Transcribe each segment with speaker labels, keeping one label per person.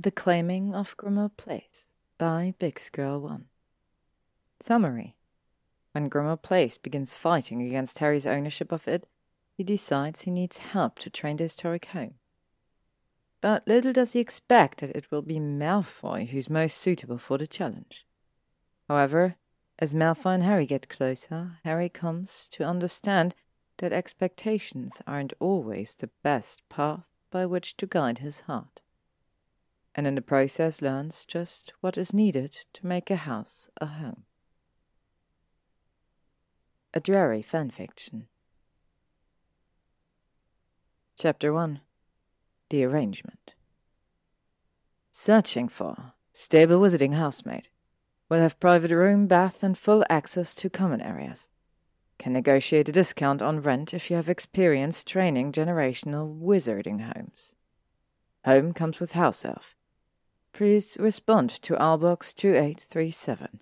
Speaker 1: The Claiming of Grimmauld Place by bixgirl 1. Summary When Grimmauld Place begins fighting against Harry's ownership of it, he decides he needs help to train the historic home. But little does he expect that it will be Malfoy who's most suitable for the challenge. However, as Malfoy and Harry get closer, Harry comes to understand that expectations aren't always the best path by which to guide his heart and in the process learns just what is needed to make a house a home. A Drarry Fanfiction Chapter 1 The Arrangement Searching for stable visiting housemaid. Will have private room, bath, and full access to common areas. Can negotiate a discount on rent if you have experience training generational wizarding homes. Home comes with house elf. Please respond to Box 2837.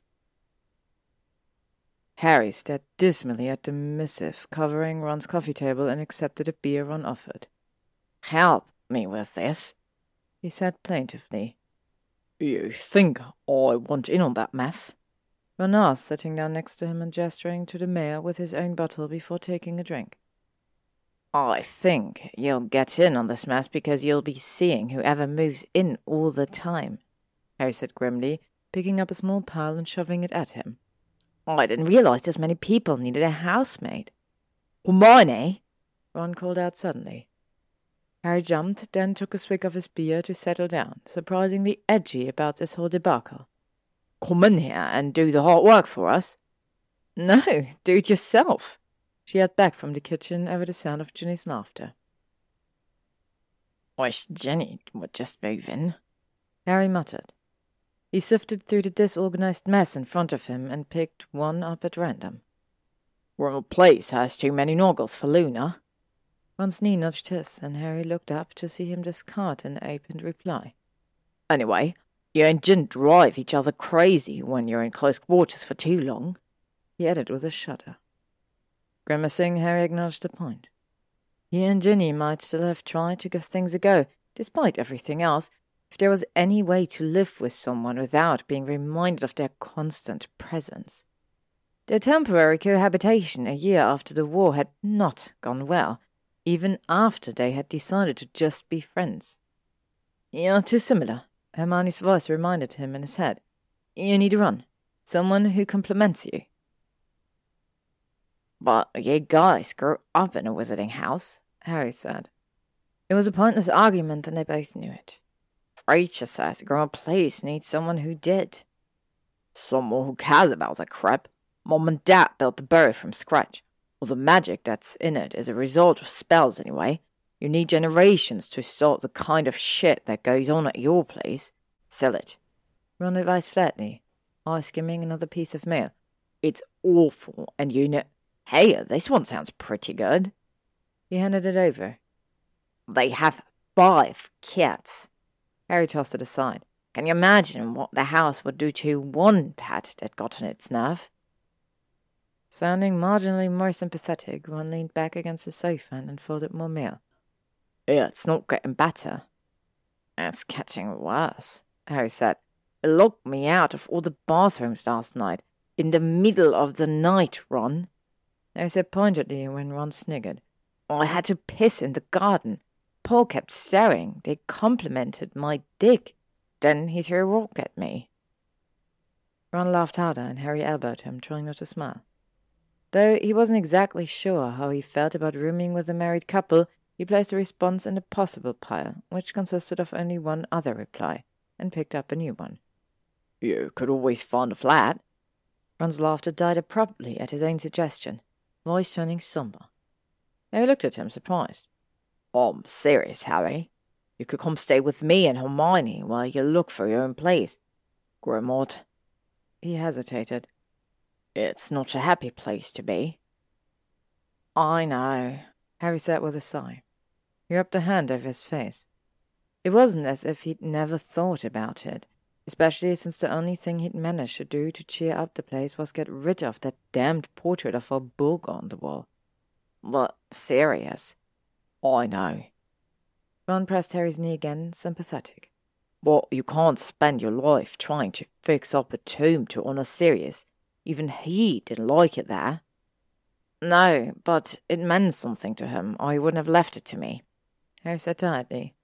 Speaker 1: Harry stared dismally at the missive covering Ron's coffee table and accepted a beer Ron offered.
Speaker 2: Help me with this,
Speaker 1: he said plaintively.
Speaker 2: You think I want in on that mess?
Speaker 1: Ron asked, sitting down next to him and gesturing to the mayor with his own bottle before taking a drink.
Speaker 2: I think you'll get in on this mess because you'll be seeing whoever moves in all the time, Harry said grimly, picking up a small pile and shoving it at him. Oh, I didn't realize this many people needed a housemaid. Hermione! Eh?
Speaker 1: Ron called out suddenly. Harry jumped, then took a swig of his beer to settle down, surprisingly edgy about this whole debacle.
Speaker 2: Come in here and do the hard work for us.
Speaker 1: No, do it yourself, she had back from the kitchen over the sound of Ginny's laughter.
Speaker 2: Wish Ginny would just move in,
Speaker 1: Harry muttered. He sifted through the disorganized mess in front of him and picked one up at random.
Speaker 2: Grimmauld Place has too many nargles for Luna.
Speaker 1: Ron's knee nudged his, and Harry looked up to see him discard an opened reply.
Speaker 2: Anyway, you and Gin drive each other crazy when you're in close quarters for too long,
Speaker 1: he added with a shudder. Grimacing, Harry acknowledged the point. He and Ginny might still have tried to give things a go, despite everything else, if there was any way to live with someone without being reminded of their constant presence. Their temporary cohabitation a year after the war had not gone well, even after they had decided to just be friends. You're too similar, Hermione's voice reminded him in his head. You need a run. Someone who complements you.
Speaker 2: But you guys grew up in a wizarding house, Harry said.
Speaker 1: It was a pointless argument, and they both knew it.
Speaker 2: Rachel says Grimmauld Place needs someone who did. Someone who cares about that crap. Mom and Dad built the burrow from scratch. All the magic that's in it is a result of spells, anyway. You need generations to sort the kind of shit that goes on at your place. Sell it.
Speaker 1: Ron advised flatly, eye skimming another piece of mail.
Speaker 2: It's awful, and you know. Hey, this one sounds pretty good.
Speaker 1: He handed it over.
Speaker 2: They have five cats. Harry tossed it aside. Can you imagine what the house would do to one pet that got on its nerve?
Speaker 1: Sounding marginally more sympathetic, Ron leaned back against the sofa and unfolded more mail.
Speaker 2: It's not getting better. It's getting worse, Harry said. It locked me out of all the bathrooms last night. In the middle of the night, Ron.
Speaker 1: I said pointedly when Ron sniggered.
Speaker 2: I had to piss in the garden. Paul kept staring. They complimented my dick. Then he threw a rock at me.
Speaker 1: Ron laughed harder, and Harry elbowed him, trying not to smile. Though he wasn't exactly sure how he felt about rooming with a married couple, he placed the response in the possible pile, which consisted of only one other reply, and picked up a new one.
Speaker 2: You could always find a flat.
Speaker 1: Ron's laughter died abruptly at his own suggestion voice turning somber. Harry looked at him, surprised.
Speaker 2: I'm serious, Harry. You could come stay with me and Hermione while you look for your own place. Grimmauld.
Speaker 1: He hesitated.
Speaker 2: It's not a happy place to be.
Speaker 1: I know, Harry said with a sigh. He rubbed a hand over his face. It wasn't as if he'd never thought about it especially since the only thing he'd managed to do to cheer up the place was get rid of that damned portrait of a bug on the wall.
Speaker 2: But serious. I know.
Speaker 1: Ron pressed Harry's knee again, sympathetic.
Speaker 2: But you can't spend your life trying to fix up a tomb to honor Sirius. Even he didn't like it there.
Speaker 1: No, but it meant something to him, or he wouldn't have left it to me. Harry said tiredly.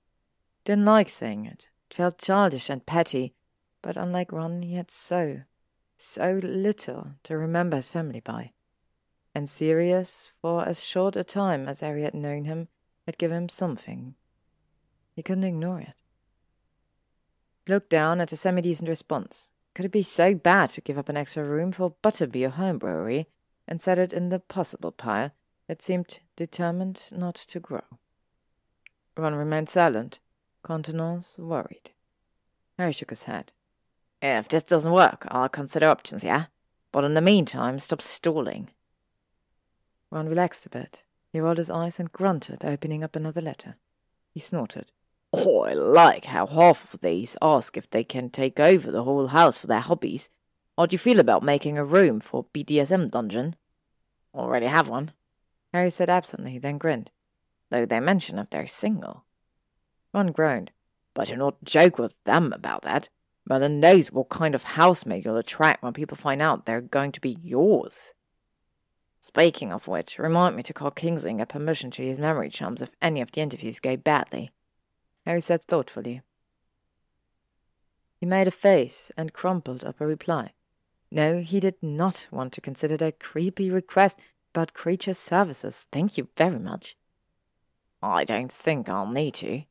Speaker 1: Didn't like saying it. It felt childish and petty, but unlike Ron, he had so, so little to remember his family by. And Sirius, for as short a time as Harry had known him, had given him something. He couldn't ignore it. He looked down at a semi-decent response. Could it be so bad to give up an extra room for Butterbeer home brewery and set it in the possible pile that seemed determined not to grow? Ron remained silent, countenance worried. Harry shook his head.
Speaker 2: If this doesn't work, I'll consider options, yeah? But in the meantime, stop stalling.
Speaker 1: Ron relaxed a bit. He rolled his eyes and grunted, opening up another letter. He snorted.
Speaker 2: Oh, I like how half of these ask if they can take over the whole house for their hobbies. How do you feel about making a room for BDSM dungeon? Already have one.
Speaker 1: Harry said absently, then grinned.
Speaker 2: Though they mention if they're single.
Speaker 1: Ron groaned.
Speaker 2: But do not joke with them about that. Merlin knows what kind of housemaid you'll attract when people find out they're going to be yours. Speaking of which, remind me to call Kingslinger permission to use memory charms if any of the interviews go badly.
Speaker 1: Harry said thoughtfully. He made a face and crumpled up a reply. No, he did not want to consider that creepy request about creature services. Thank you very much.
Speaker 2: I don't think I'll need to.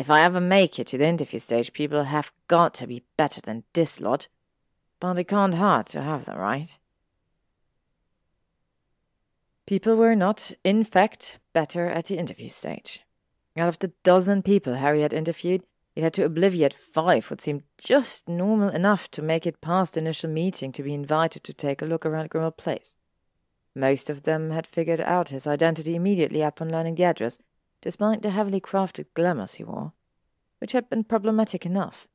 Speaker 2: If I ever make it to the interview stage, people have got to be better than this lot. But it can't hurt to have them, right?
Speaker 1: People were not, in fact, better at the interview stage. Out of the dozen people Harry had interviewed, he had to obliviate five what seemed just normal enough to make it past the initial meeting to be invited to take a look around Grimmauld Place. Most of them had figured out his identity immediately upon learning the address, despite the heavily crafted glamours he wore, which had been problematic enough.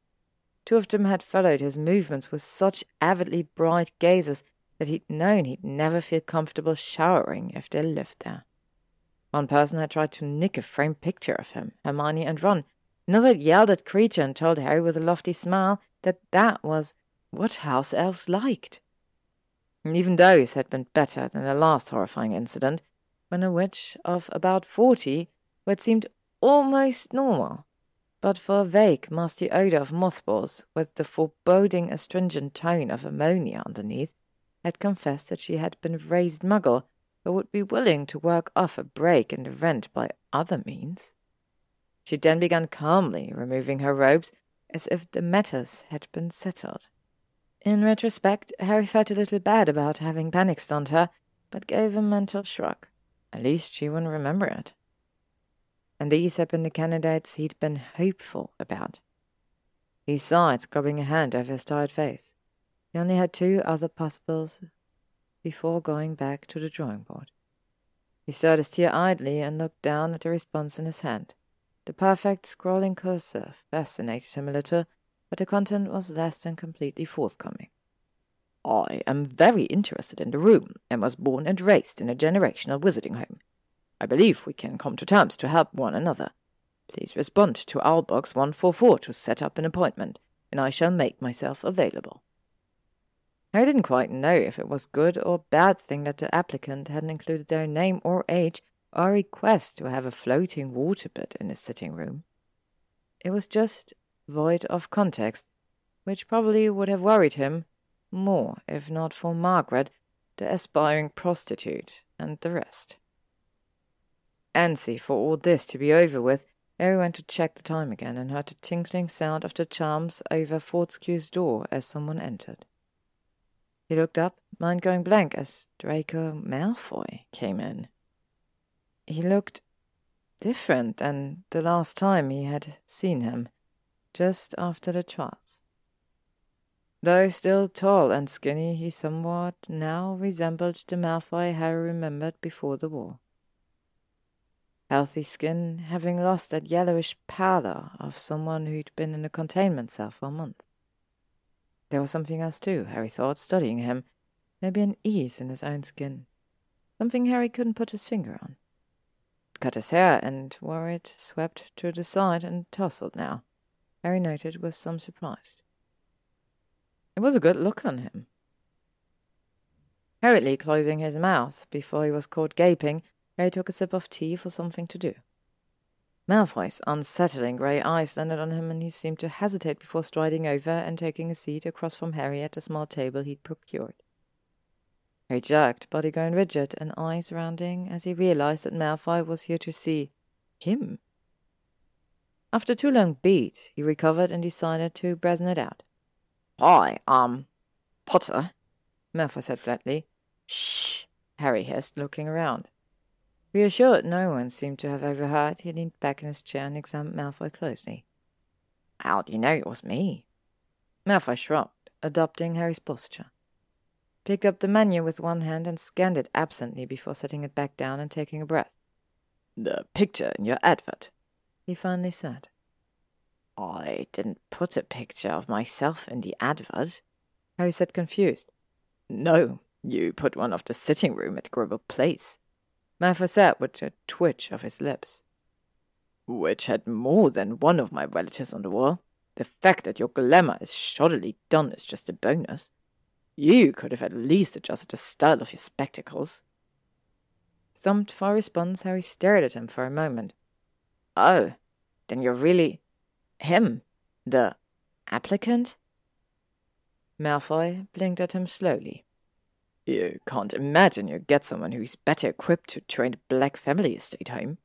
Speaker 1: Two of them had followed his movements with such avidly bright gazes that he'd known he'd never feel comfortable showering if they lived there. One person had tried to nick a framed picture of him, Hermione, and Ron. Another yelled at Kreacher and told Harry with a lofty smile that that was what house elves liked. And even those had been better than the last horrifying incident, when a witch of about forty what seemed almost normal, but for a vague, musty odour of mothballs with the foreboding astringent tone of ammonia underneath, had confessed that she had been raised muggle, but would be willing to work off a break in the rent by other means. She then began calmly removing her robes, as if the matters had been settled. In retrospect, Harry felt a little bad about having panic stunned her, but gave a mental shrug. At least she wouldn't remember it and these had been the candidates he'd been hopeful about. He sighed, scrubbing a hand over his tired face. He only had two other possibles before going back to the drawing board. He stirred his tea idly and looked down at the response in his hand. The perfect scrawling cursive fascinated him a little, but the content was less than completely forthcoming.
Speaker 2: I am very interested in the room, and was born and raised in a generational wizarding home. I believe we can come to terms to help one another. Please respond to our box 144 to set up an appointment, and I shall make myself available.
Speaker 1: I didn't quite know if it was good or bad thing that the applicant hadn't included their name or age or request to have a floating water bed in his sitting room. It was just void of context, which probably would have worried him more if not for Margaret, the aspiring prostitute, and the rest. Antsy for all this to be over with, Harry went to check the time again and heard the tinkling sound of the charms over Fortescue's door as someone entered. He looked up, mind going blank, as Draco Malfoy came in. He looked different than the last time he had seen him, just after the trials. Though still tall and skinny, he somewhat now resembled the Malfoy Harry remembered before the war healthy skin having lost that yellowish pallor of someone who'd been in a containment cell for a month. There was something else too, Harry thought, studying him. Maybe an ease in his own skin. Something Harry couldn't put his finger on. Cut his hair and wore it swept to the side and tousled now. Harry noted with some surprise. It was a good look on him. Hurriedly closing his mouth before he was caught gaping, Harry took a sip of tea for something to do. Malfoy's unsettling grey eyes landed on him, and he seemed to hesitate before striding over and taking a seat across from Harry at the small table he'd procured. Harry jerked, body going rigid and eyes rounding as he realized that Malfoy was here to see him. After too long beat, he recovered and decided to brazen it out.
Speaker 2: Hi, um, Potter,
Speaker 1: Malfoy said flatly. Shh, Harry hissed, looking around. Reassured no one seemed to have overheard, he leaned back in his chair and examined Malfoy closely.
Speaker 2: How do you know it was me?
Speaker 1: Malfoy shrugged, adopting Harry's posture. Picked up the menu with one hand and scanned it absently before setting it back down and taking a breath.
Speaker 2: The picture in your advert,
Speaker 1: he finally said.
Speaker 2: I didn't put a picture of myself in the advert,
Speaker 1: Harry said confused.
Speaker 2: No, you put one of the sitting room at Grimmauld Place.
Speaker 1: Malfoy said with a twitch of his lips.
Speaker 2: Which had more than one of my relatives on the wall. The fact that your glamour is shoddily done is just a bonus. You could have at least adjusted the style of your spectacles.
Speaker 1: Stumped for response, Harry stared at him for a moment.
Speaker 2: Oh, then you're really him, the applicant?
Speaker 1: Malfoy blinked at him slowly.
Speaker 2: You can't imagine you get someone who's better equipped to train a Black family estate home.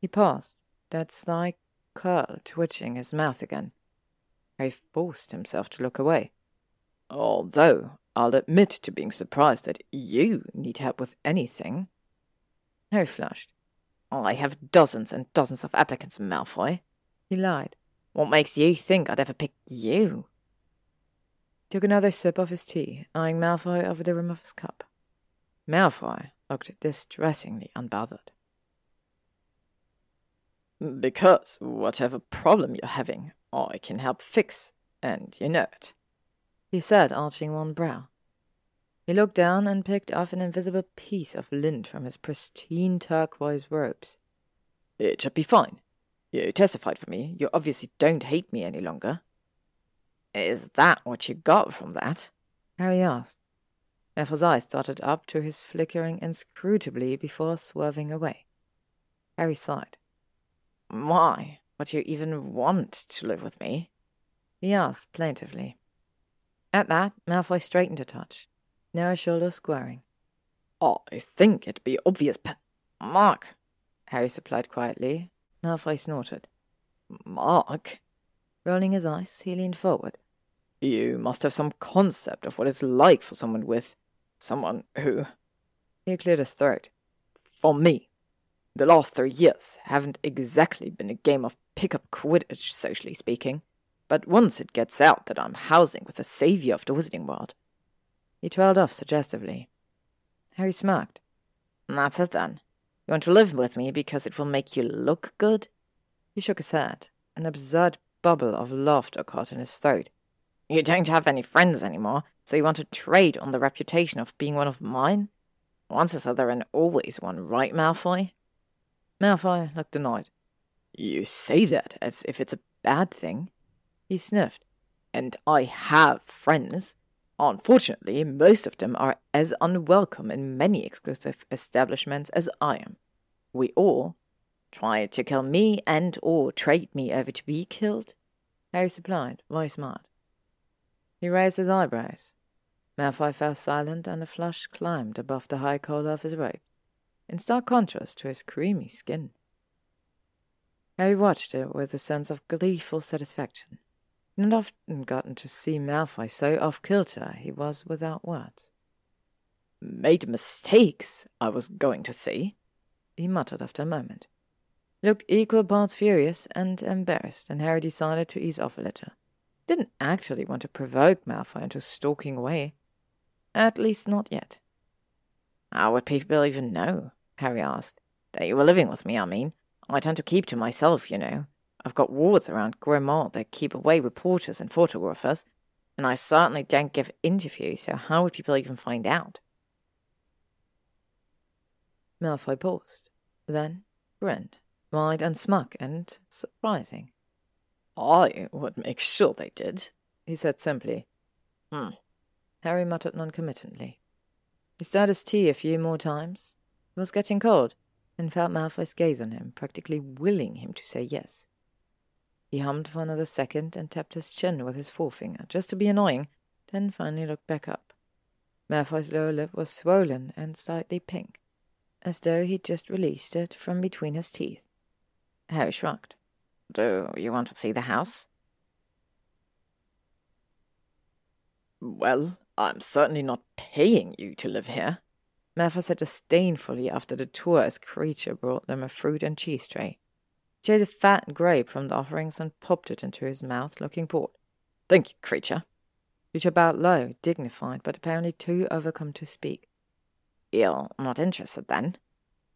Speaker 1: He paused, that sly curl twitching his mouth again. He forced himself to look away.
Speaker 2: Although I'll admit to being surprised that you need help with anything.
Speaker 1: Harry flushed.
Speaker 2: I have dozens and dozens of applicants, Malfoy.
Speaker 1: He lied.
Speaker 2: What makes you think I'd ever pick you?
Speaker 1: Took another sip of his tea, eyeing Malfoy over the rim of his cup. Malfoy looked distressingly unbothered.
Speaker 2: Because whatever problem you're having, I can help fix, and you know it,
Speaker 1: he said, arching one brow. He looked down and picked off an invisible piece of lint from his pristine turquoise robes.
Speaker 2: It should be fine. You testified for me. You obviously don't hate me any longer. Is that what you got from that?
Speaker 1: Harry asked. Neville's eyes darted up to his flickering inscrutably before swerving away. Harry sighed.
Speaker 2: Why would you even want to live with me?
Speaker 1: he asked plaintively. At that, Malfoy straightened a touch, narrow shoulder squaring.
Speaker 2: I think it'd be obvious, Mark,
Speaker 1: Harry supplied quietly. Malfoy snorted.
Speaker 2: Mark?
Speaker 1: Rolling his eyes, he leaned forward.
Speaker 2: You must have some concept of what it's like for someone with. someone who.
Speaker 1: He cleared his throat.
Speaker 2: For me. The last three years haven't exactly been a game of pick up Quidditch, socially speaking. But once it gets out that I'm housing with the savior of the wizarding world.
Speaker 1: He trailed off suggestively. Harry smirked.
Speaker 2: That's it then. You want to live with me because it will make you look good?
Speaker 1: He shook his head, an absurd bubble of laughter caught in his throat.
Speaker 2: You don't have any friends anymore, so you want to trade on the reputation of being one of mine? Once is other and always one, right, Malfoy?
Speaker 1: Malfoy looked annoyed.
Speaker 2: You say that as if it's a bad thing.
Speaker 1: He sniffed.
Speaker 2: And I have friends. Unfortunately, most of them are as unwelcome in many exclusive establishments as I am. We all try to kill me and or trade me over to be killed.
Speaker 1: Harry supplied, voice smart. He raised his eyebrows. Malfoy fell silent, and a flush climbed above the high collar of his robe, in stark contrast to his creamy skin. Harry watched it with a sense of gleeful satisfaction. He had often gotten to see Malfoy so off kilter he was without words.
Speaker 2: Made mistakes, I was going to say,
Speaker 1: he muttered after a moment. Looked equal parts furious and embarrassed, and Harry decided to ease off a little didn't actually want to provoke Malfoy into stalking away. At least not yet.
Speaker 2: How would people even know? Harry asked. That you were living with me, I mean. I tend to keep to myself, you know. I've got wards around Grimmauld that keep away reporters and photographers, and I certainly don't give interviews, so how would people even find out?
Speaker 1: Malfoy paused, then grinned, wide and smug and surprising.
Speaker 2: I would make sure they did, he said simply.
Speaker 1: Hmm. Harry muttered noncommittently. He stirred his tea a few more times. It was getting cold, and felt Malfoy's gaze on him, practically willing him to say yes. He hummed for another second and tapped his chin with his forefinger, just to be annoying, then finally looked back up. Malfoy's lower lip was swollen and slightly pink, as though he'd just released it from between his teeth. Harry shrugged.
Speaker 2: Do you want to see the house? Well, I'm certainly not paying you to live here.
Speaker 1: Malfoy said disdainfully after the tourist Kreacher brought them a fruit and cheese tray. He chose a fat grape from the offerings and popped it into his mouth, looking bored.
Speaker 2: Thank you, Kreacher.
Speaker 1: Kreacher bowed low, dignified, but apparently too overcome to speak.
Speaker 2: You're not interested, then?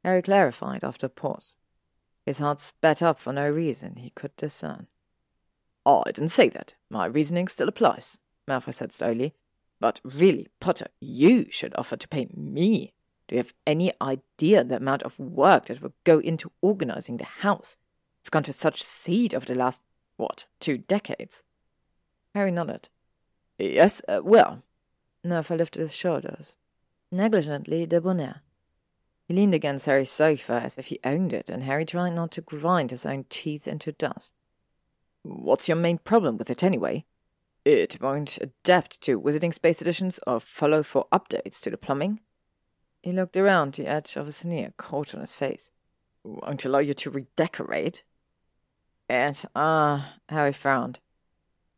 Speaker 1: Harry clarified after a pause. His heart spat up for no reason he could discern.
Speaker 2: Oh, I didn't say that. My reasoning still applies, Malfoy said slowly. But really, Potter, you should offer to pay me. Do you have any idea the amount of work that will go into organizing the house? It's gone to such seed over the last, what, two decades?
Speaker 1: Harry nodded.
Speaker 2: Yes, uh, well.
Speaker 1: Malfoy lifted his shoulders, negligently debonair. He leaned against Harry's sofa as if he owned it, and Harry tried not to grind his own teeth into dust.
Speaker 2: What's your main problem with it, anyway? It won't adapt to Wizarding Space Editions or follow for updates to the plumbing.
Speaker 1: He looked around, the edge of a sneer caught on his face.
Speaker 2: Won't allow you to redecorate.
Speaker 1: It, ah, uh, Harry frowned.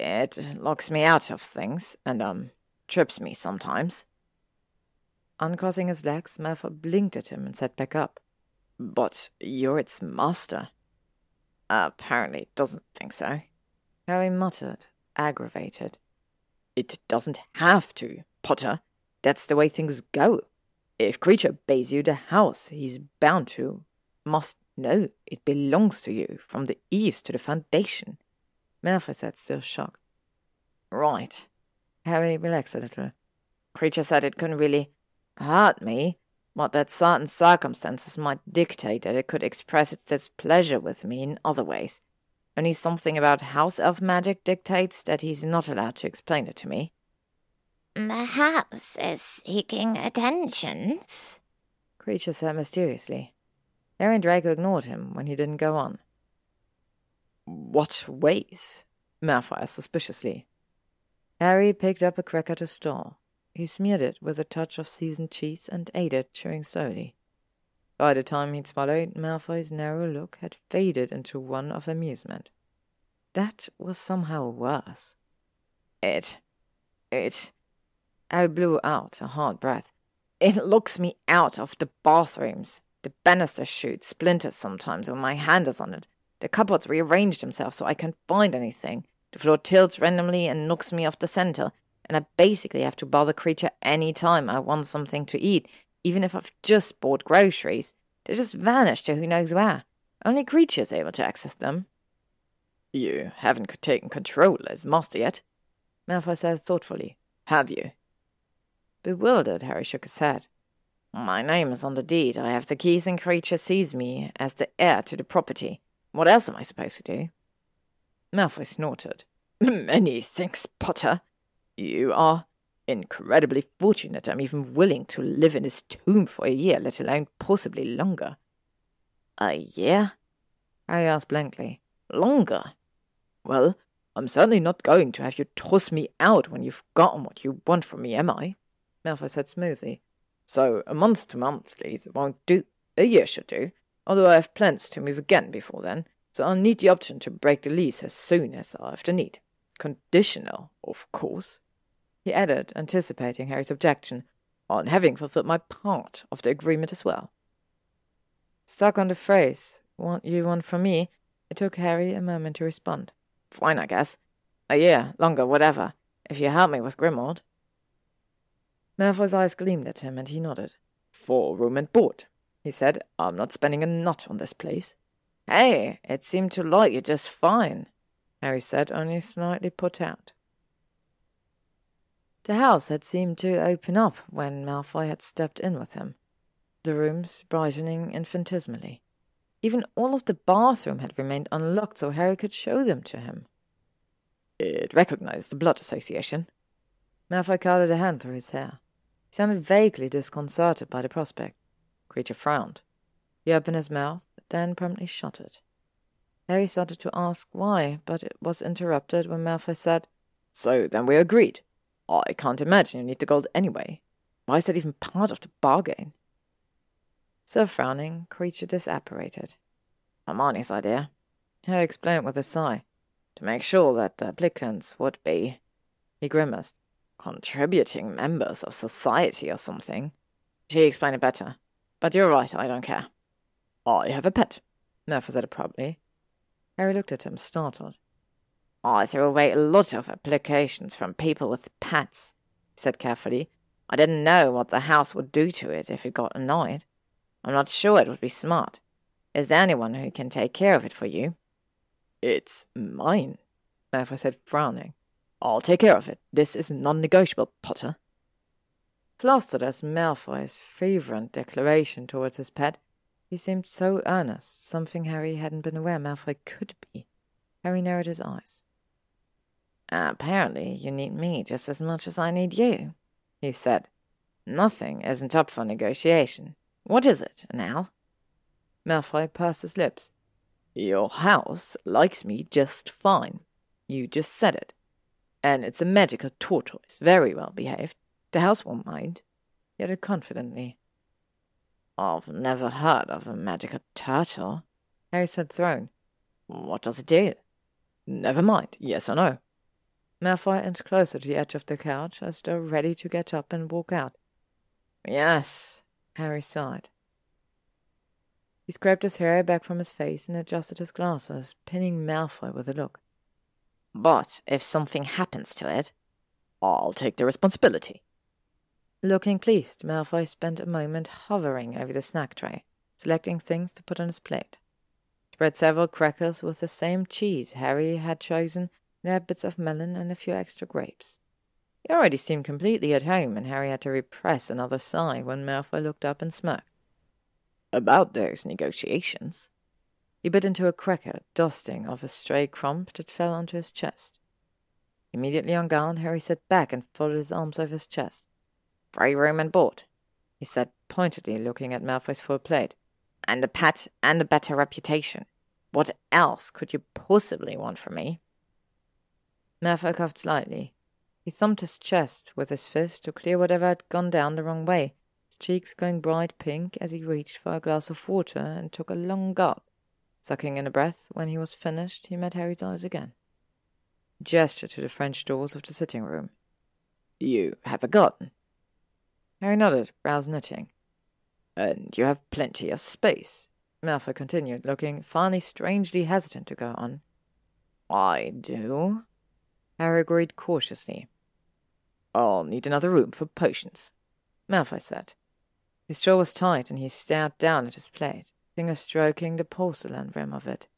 Speaker 2: It locks me out of things and, um, trips me sometimes.
Speaker 1: Uncrossing his legs, Malfoy blinked at him and sat back up.
Speaker 2: But you're its master. Apparently doesn't think so.
Speaker 1: Harry muttered, aggravated.
Speaker 2: It doesn't have to, Potter. That's the way things go. If Kreacher pays you the house, he's bound to, must know it belongs to you from the eaves to the foundation.
Speaker 1: Malfoy said, still shocked.
Speaker 2: Right.
Speaker 1: Harry relaxed a little.
Speaker 2: Kreacher said it couldn't really hurt me, but that certain circumstances might dictate that it could express its displeasure with me in other ways. Only something about house elf magic dictates that he's not allowed to explain it to me.
Speaker 3: The house is seeking attentions,
Speaker 1: Kreacher said mysteriously. Harry Draco ignored him when he didn't go on.
Speaker 2: What ways? Malfoy asked suspiciously.
Speaker 1: Harry picked up a cracker to store. He smeared it with a touch of seasoned cheese and ate it, chewing slowly. By the time he'd swallowed, Malfoy's narrow look had faded into one of amusement. That was somehow worse.
Speaker 2: It. it. I blew out a hard breath. It locks me out of the bathrooms. The banister chute splinters sometimes when my hand is on it. The cupboards rearrange themselves so I can't find anything. The floor tilts randomly and knocks me off the center, and I basically have to bother Kreacher any time I want something to eat, even if I've just bought groceries. They just vanish to who knows where. Only Kreacher's able to access them. You haven't taken control as master yet, Malfoy said thoughtfully. Have you?
Speaker 1: Bewildered, Harry shook his head.
Speaker 2: My name is on the deed. I have the keys, and Kreacher sees me as the heir to the property. What else am I supposed to do?
Speaker 1: Malfoy snorted.
Speaker 2: Many thanks, Potter. You are incredibly fortunate I'm even willing to live in his tomb for a year, let alone possibly longer. A year?
Speaker 1: I asked blankly.
Speaker 2: Longer? Well, I'm certainly not going to have you toss me out when you've gotten what you want from me, am I? Malfoy said smoothly. So a month to month monthlies won't do. A year should do, although I have plans to move again before then, so I'll need the option to break the lease as soon as I have the need. Conditional, of course
Speaker 1: he added, anticipating Harry's objection,
Speaker 2: on having fulfilled my part of the agreement as well.
Speaker 1: Stuck on the phrase, want you one from me, it took Harry a moment to respond.
Speaker 2: Fine, I guess. A year, longer, whatever, if you help me with Grimmauld.
Speaker 1: Malfoy's eyes gleamed at him, and he nodded.
Speaker 2: For room and board, he said. I'm not spending a nut on this place.
Speaker 1: Hey, it seemed to like you just fine, Harry said, only slightly put out. The house had seemed to open up when Malfoy had stepped in with him, the rooms brightening infinitesimally. Even all of the bathroom had remained unlocked so Harry could show them to him.
Speaker 2: It recognized the blood association.
Speaker 1: Malfoy carded a hand through his hair. He sounded vaguely disconcerted by the prospect. Kreacher frowned. He opened his mouth, then promptly shut it. Harry started to ask why, but it was interrupted when Malfoy said,
Speaker 2: So then we agreed. I can't imagine you need the gold anyway. Why is that even part of the bargain?
Speaker 1: So frowning, Kreacher disapparated.
Speaker 2: Hermione's idea.
Speaker 1: Harry explained with a sigh.
Speaker 2: To make sure that the applicants would be.
Speaker 1: He grimaced.
Speaker 2: Contributing members of society or something. She explained it better. But you're right, I don't care. I have a pet,
Speaker 1: Malfoy said abruptly. Harry looked at him, startled.
Speaker 2: I threw away a lot of applications from people with pets, he said carefully. I didn't know what the house would do to it if it got annoyed. I'm not sure it would be smart. Is there anyone who can take care of it for you?
Speaker 1: It's mine, Malfoy said, frowning.
Speaker 2: I'll take care of it. This is non-negotiable, Potter.
Speaker 1: Flustered as Malfoy's fervent declaration towards his pet, he seemed so earnest, something Harry hadn't been aware Malfoy could be. Harry narrowed his eyes.
Speaker 2: Apparently, you need me just as much as I need you, he said. Nothing isn't up for negotiation. What is it, Nell?
Speaker 1: Malfoy pursed his lips.
Speaker 2: Your house likes me just fine. You just said it. And it's a magical tortoise, very well behaved. The house won't mind.
Speaker 1: He added confidently.
Speaker 2: I've never heard of a magical turtle.
Speaker 1: Harry said thrown.
Speaker 2: What does it do? Never mind, yes or no.
Speaker 1: Malfoy inched closer to the edge of the couch, as though ready to get up and walk out.
Speaker 2: Yes,
Speaker 1: Harry sighed. He scraped his hair back from his face and adjusted his glasses, pinning Malfoy with a look.
Speaker 2: But if something happens to it, I'll take the responsibility.
Speaker 1: Looking pleased, Malfoy spent a moment hovering over the snack tray, selecting things to put on his plate. Spread several crackers with the same cheese Harry had chosen, and bits of melon and a few extra grapes. He already seemed completely at home, and Harry had to repress another sigh when Malfoy looked up and smirked.
Speaker 2: About those negotiations.
Speaker 1: He bit into a cracker, dusting off a stray crumb that fell onto his chest. Immediately on guard, Harry sat back and folded his arms over his chest.
Speaker 2: Room and board,
Speaker 1: he said pointedly, looking at Malfoy's full plate.
Speaker 2: And a pet and a better reputation. What else could you possibly want from me?
Speaker 1: Malfoy coughed slightly. He thumped his chest with his fist to clear whatever had gone down the wrong way, his cheeks going bright pink as he reached for a glass of water and took a long gulp. Sucking in a breath, when he was finished, he met Harry's eyes again. He gestured to the French doors of the sitting room.
Speaker 2: You have a garden?
Speaker 1: Harry nodded, brows knitting.
Speaker 2: And you have plenty of space,
Speaker 1: Malfoy continued, looking finally strangely hesitant to go on.
Speaker 2: I do,
Speaker 1: Harry agreed cautiously.
Speaker 2: I'll need another room for potions,
Speaker 1: Malfoy said. His jaw was tight and he stared down at his plate, finger stroking the porcelain rim of it.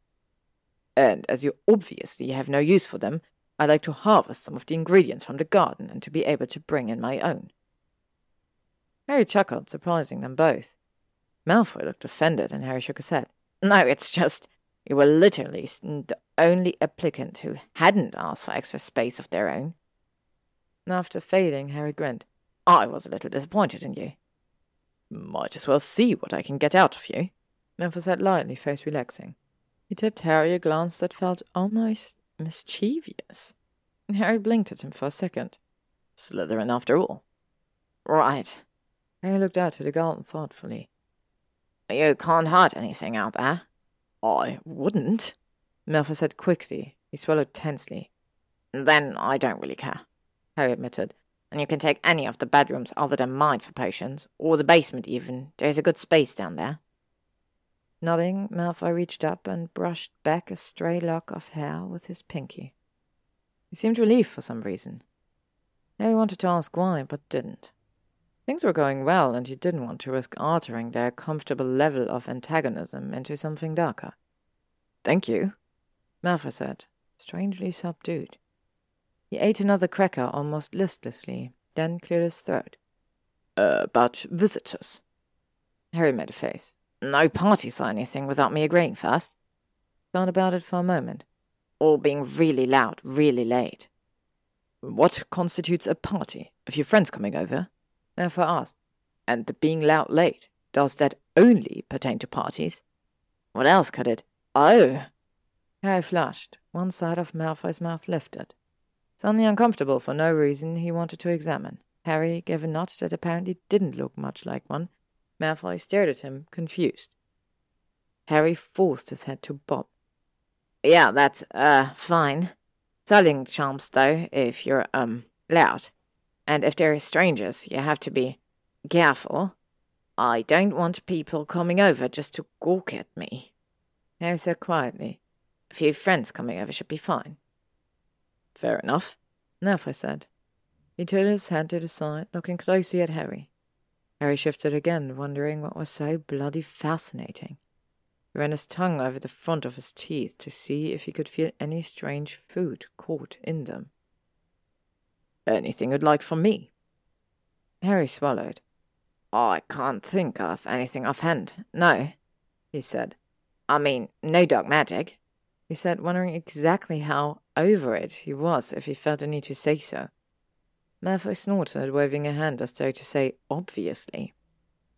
Speaker 2: And as you obviously have no use for them, I'd like to harvest some of the ingredients from the garden and to be able to bring in my own.
Speaker 1: Harry chuckled, surprising them both. Malfoy looked offended, and Harry shook his head.
Speaker 2: No, it's just you were literally the only applicant who hadn't asked for extra space of their own.
Speaker 1: After fading, Harry grinned.
Speaker 2: I was a little disappointed in you. Might as well see what I can get out of you.
Speaker 1: Malfoy said lightly, face relaxing. He tipped Harry a glance that felt almost mischievous. Harry blinked at him for a second.
Speaker 2: Slytherin after all. Right.
Speaker 1: Harry looked out to the garden thoughtfully.
Speaker 2: You can't hurt anything out there. I wouldn't,
Speaker 1: Malfoy said quickly. He swallowed tensely.
Speaker 2: Then I don't really care, Harry admitted. And you can take any of the bedrooms other than mine for potions, or the basement even. There's a good space down there.
Speaker 1: Nodding, Malfoy reached up and brushed back a stray lock of hair with his pinky. He seemed relieved for some reason. Harry wanted to ask why, but didn't. Things were going well, and he didn't want to risk altering their comfortable level of antagonism into something darker.
Speaker 2: Thank you,
Speaker 1: Malfoy said, strangely subdued. He ate another cracker almost listlessly, then cleared his throat.
Speaker 2: Uh, but visitors?
Speaker 1: Harry made a face.
Speaker 2: No parties or anything without me agreeing first?
Speaker 1: Thought about it for a moment.
Speaker 2: All being really loud, really late. What constitutes a party? A few friends coming over? Malfoy asked. And the being loud late, does that only pertain to parties? What else could it? Oh! Harry flushed. One side of Malfoy's mouth lifted. Suddenly uncomfortable for no reason he wanted to examine. Harry gave a nod that apparently didn't look much like one. Malfoy stared at him, confused. Harry forced his head to bob. Yeah, that's, uh, fine. Selling charms, though, if you're, um, loud. And if they're strangers, you have to be careful. I don't want people coming over just to gawk at me. Harry said quietly. A few friends coming over should be fine. Fair enough, Malfoy said. He turned his head to the side, looking closely at Harry. Harry shifted again, wondering what was so bloody fascinating. He ran his tongue over the front of his teeth to see if he could feel any strange food caught in them. Anything you'd like from me? Harry swallowed. I can't think of anything offhand. No, he said. I mean, no dark magic, he said, wondering exactly how over it he was if he felt the need to say so. Malfoy snorted, waving a hand as though to say, obviously.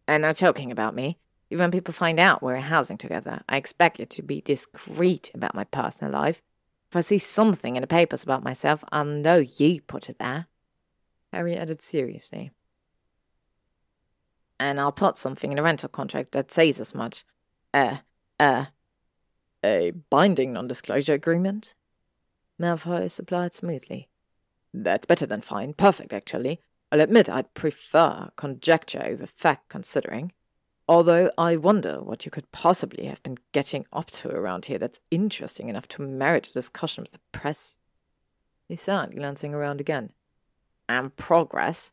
Speaker 2: And no talking about me. Even when people find out we're housing together, I expect you to be discreet about my personal life. If I see something in the papers about myself, I'll know you put it there. Harry added seriously. And I'll put something in the rental contract that says as much. Uh, uh. A binding non disclosure agreement? Malfoy supplied smoothly. That's better than fine. Perfect, actually. I'll admit I'd prefer conjecture over fact considering. Although I wonder what you could possibly have been getting up to around here that's interesting enough to merit a discussion with the press. He sighed, glancing around again. And progress,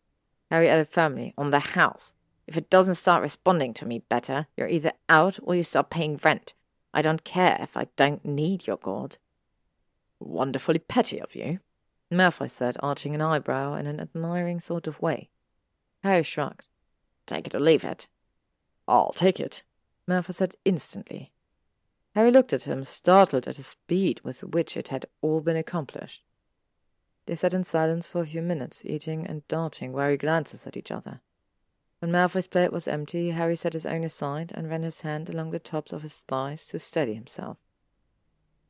Speaker 2: Harry added firmly, on the house. If it doesn't start responding to me better, you're either out or you start paying rent. I don't care if I don't need your gourd. Wonderfully petty of you, Malfoy said, arching an eyebrow in an admiring sort of way. Harry shrugged. Take it or leave it. I'll take it, Malfoy said instantly. Harry looked at him, startled at the speed with which it had all been accomplished. They sat in silence for a few minutes, eating and darting wary glances at each other. When Malfoy's plate was empty, Harry set his own aside and ran his hand along the tops of his thighs to steady himself.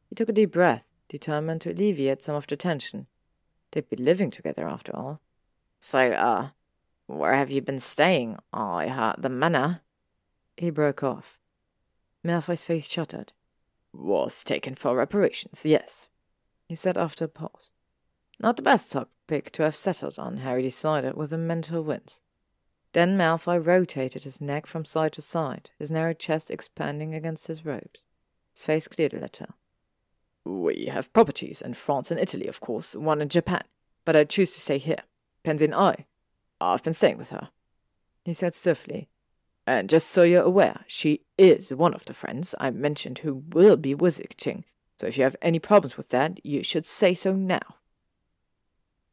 Speaker 2: He took a deep breath, determined to alleviate some of the tension. They'd be living together after all. So, uh, where have you been staying? I heard the manor. He broke off. Malfoy's face shuttered. Was taken for reparations, yes, he said after a pause. Not the best topic to have settled on, Harry decided with a mental wince. Then Malfoy rotated his neck from side to side, his narrow chest expanding against his robes. His face cleared a little. We have properties in France and Italy, of course, one in Japan, but I choose to stay here. Pansy I. I've been staying with her. He said stiffly, and just so you're aware, she is one of the friends I mentioned who will be visiting, so if you have any problems with that, you should say so now.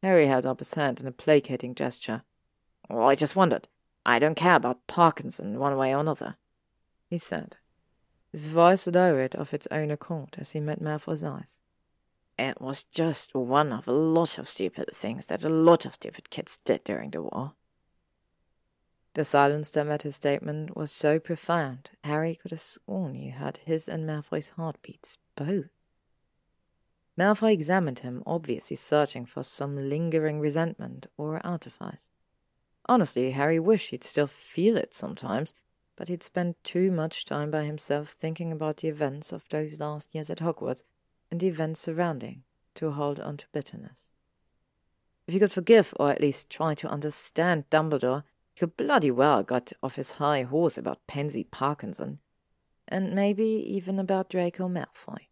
Speaker 2: Harry held up his hand in a placating gesture. Well, I just wondered. I don't care about Parkinson one way or another, he said. His voice lowered of its own accord as he met Malfoy's eyes. It was just one of a lot of stupid things that a lot of stupid kids did during the war. The silence that met his statement was so profound, Harry could have sworn he heard his and Malfoy's heartbeats, both. Malfoy examined him, obviously searching for some lingering resentment or artifice. Honestly, Harry wished he'd still feel it sometimes, but he'd spent too much time by himself thinking about the events of those last years at Hogwarts and the events surrounding to hold on to bitterness. If he could forgive, or at least try to understand Dumbledore, he could bloody well got off his high horse about Pansy Parkinson, and maybe even about Draco Malfoy.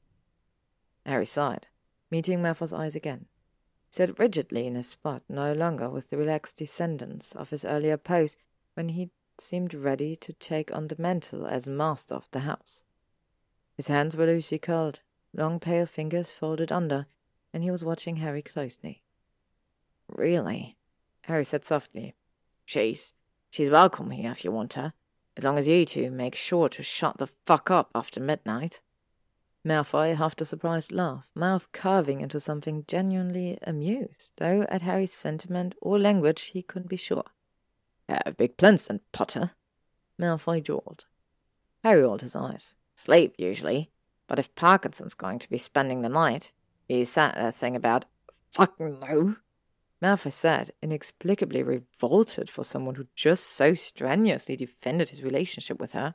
Speaker 2: Harry sighed, meeting Malfoy's eyes again. He sat rigidly in his spot, no longer with the relaxed descendants of his earlier pose when he seemed ready to take on the mantle as master of the house. His hands were loosely curled, long pale fingers folded under, and he was watching Harry closely. Really? Harry said softly. She's she's welcome here if you want her, as long as you two make sure to shut the fuck up after midnight.
Speaker 1: Malfoy huffed a surprised laugh, mouth curving into something genuinely amused, though at Harry's sentiment or language he couldn't be sure.
Speaker 2: Have big plans then, Potter?
Speaker 1: Malfoy drawled.
Speaker 2: Harry rolled his eyes. Sleep, usually. But if Parkinson's going to be spending the night, he said that thing about fuck no.
Speaker 1: Malfoy said, inexplicably revolted for someone who just so strenuously defended his relationship with her.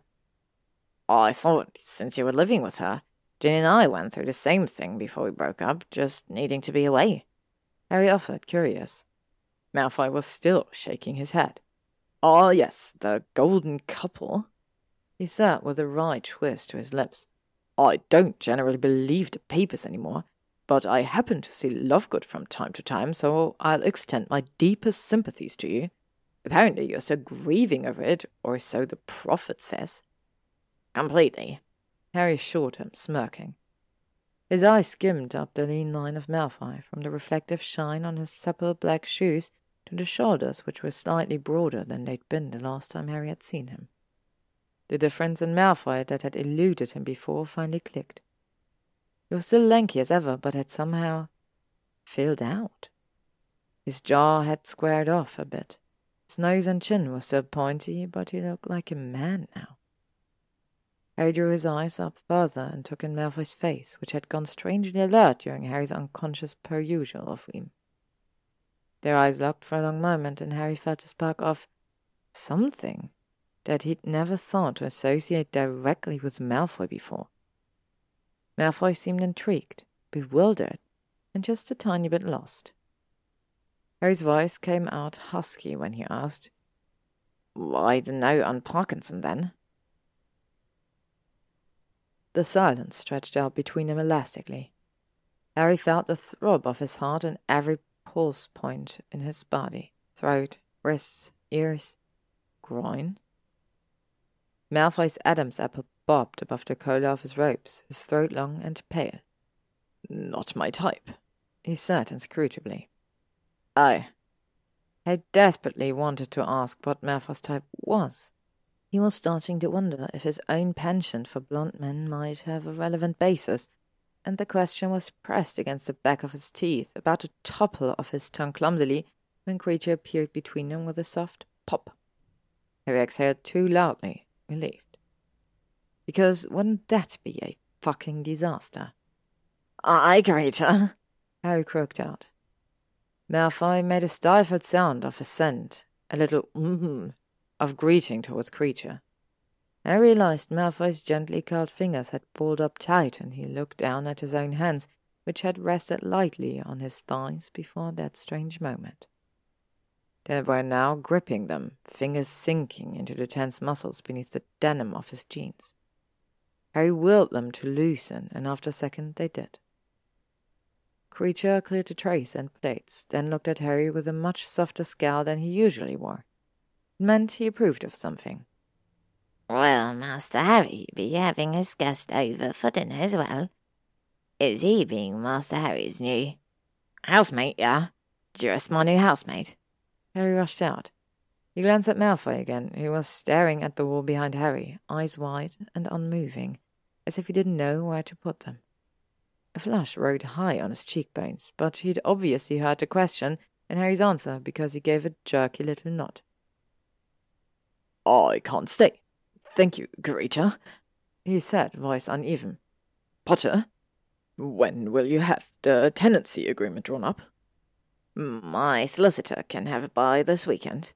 Speaker 2: I thought, since you were living with her, Ginny and I went through the same thing before we broke up, just needing to be away.
Speaker 1: Harry offered, curious. Malfoy was still shaking his head.
Speaker 2: Ah, yes, the golden couple.
Speaker 1: He said with a wry twist to his lips.
Speaker 2: I don't generally believe the papers anymore, but I happen to see Lovegood from time to time, so I'll extend my deepest sympathies to you. Apparently you're still grieving over it, or so the prophet says. Completely,
Speaker 1: Harry assured him, smirking. His eye skimmed up the lean line of Malfoy, from the reflective shine on his supple black shoes to the shoulders, which were slightly broader than they'd been the last time Harry had seen him. The difference in Malfoy that had eluded him before finally clicked. He was still lanky as ever, but had somehow filled out. His jaw had squared off a bit. His nose and chin were still pointy, but he looked like a man now. Harry drew his eyes up further and took in Malfoy's face, which had gone strangely alert during Harry's unconscious perusal of him. Their eyes locked for a long moment, and Harry felt a spark of something that he'd never thought to associate directly with Malfoy before. Malfoy seemed intrigued, bewildered, and just a tiny bit lost. Harry's voice came out husky when he asked,
Speaker 2: Why the note on Parkinson then?
Speaker 1: The silence stretched out between them elastically. Harry felt the throb of his heart in every pulse point in his body throat, wrists, ears, groin. Malfoy's Adam's apple bobbed above the collar of his robes, his throat long and pale.
Speaker 2: Not my type,
Speaker 1: he said inscrutably.
Speaker 2: I.
Speaker 1: I desperately wanted to ask what Malfoy's type was. He was starting to wonder if his own penchant for blond men might have a relevant basis, and the question was pressed against the back of his teeth, about to topple off his tongue clumsily, when Kreacher appeared between them with a soft pop. Harry exhaled too loudly, relieved. Because wouldn't that be a fucking disaster?
Speaker 2: Aye, Kreacher,
Speaker 1: Harry croaked out. Malfoy made a stifled sound of assent, a little mm of greeting towards Kreacher. I realized Malfoy's gently curled fingers had pulled up tight, and he looked down at his own hands, which had rested lightly on his thighs before that strange moment. They were now gripping them, fingers sinking into the tense muscles beneath the denim of his jeans. Harry willed them to loosen, and after a second they did. Kreacher cleared the trays and plates, then looked at Harry with a much softer scowl than he usually wore. It meant he approved of something.
Speaker 3: Well, Master Harry be having his guest over for dinner as well. Is he being Master Harry's new
Speaker 2: housemate, yeah? Just my new housemate.
Speaker 1: Harry rushed out. He glanced at Malfoy again, who was staring at the wall behind Harry, eyes wide and unmoving, as if he didn't know where to put them. A flush rode high on his cheekbones, but he'd obviously heard the question and Harry's answer because he gave a jerky little nod.
Speaker 2: I can't stay. Thank you, Kreacher, he said, voice uneven. Potter, when will you have the tenancy agreement drawn up?
Speaker 3: My solicitor can have it by this weekend.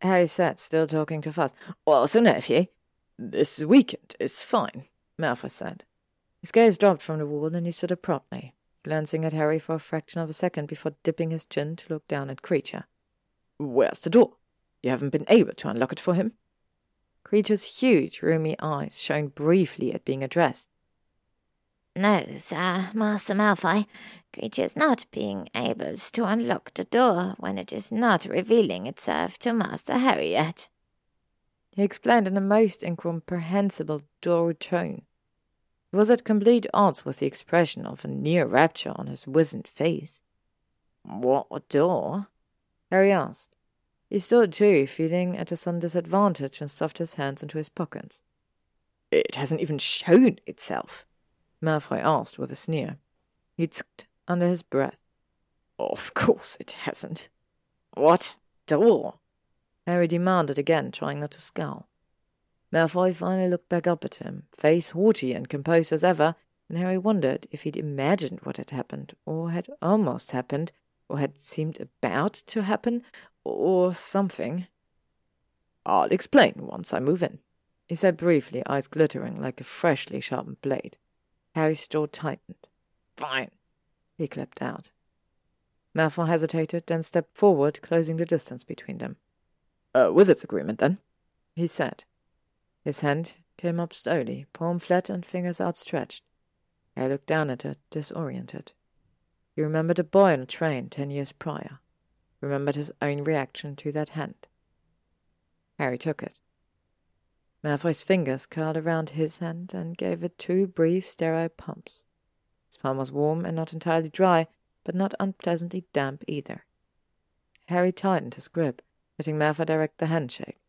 Speaker 1: Harry said, still talking too fast.
Speaker 2: Well, if ye. This weekend is fine, Malfoy said.
Speaker 1: His gaze dropped from the wall and he stood up promptly, glancing at Harry for a fraction of a second before dipping his chin to look down at Kreacher.
Speaker 2: Where's the door? You haven't been able to unlock it for him?
Speaker 1: Kreacher's huge, roomy eyes shone briefly at being addressed.
Speaker 3: No, sir, Master Malfoy. Kreacher's not being able to unlock the door when it is not revealing itself to Master Harry yet.
Speaker 1: He explained in a most incomprehensible dour tone. Was at complete odds with the expression of a near rapture on his wizened face.
Speaker 2: What door?
Speaker 1: Harry asked. He stood too, feeling at a sudden disadvantage, and stuffed his hands into his pockets.
Speaker 2: It hasn't even shown itself.
Speaker 1: Malfoy asked with a sneer. He tsked under his breath.
Speaker 2: Of course it hasn't. What door?
Speaker 1: Harry demanded again, trying not to scowl. Malfoy finally looked back up at him, face haughty and composed as ever, and Harry wondered if he'd imagined what had happened, or had almost happened, or had seemed about to happen, or something.
Speaker 2: I'll explain once I move in,
Speaker 1: he said briefly, eyes glittering like a freshly sharpened blade. Harry's jaw tightened.
Speaker 2: Fine,
Speaker 1: he clipped out. Malfoy hesitated, then stepped forward, closing the distance between them.
Speaker 2: A wizard's agreement, then?
Speaker 1: he said. His hand came up slowly, palm flat and fingers outstretched. I looked down at it, disoriented. He remembered a boy on a train ten years prior, remembered his own reaction to that hand. Harry took it. Malfoy's fingers curled around his hand and gave it two brief, sterile pumps. His palm was warm and not entirely dry, but not unpleasantly damp either. Harry tightened his grip, letting Malfoy direct the handshake.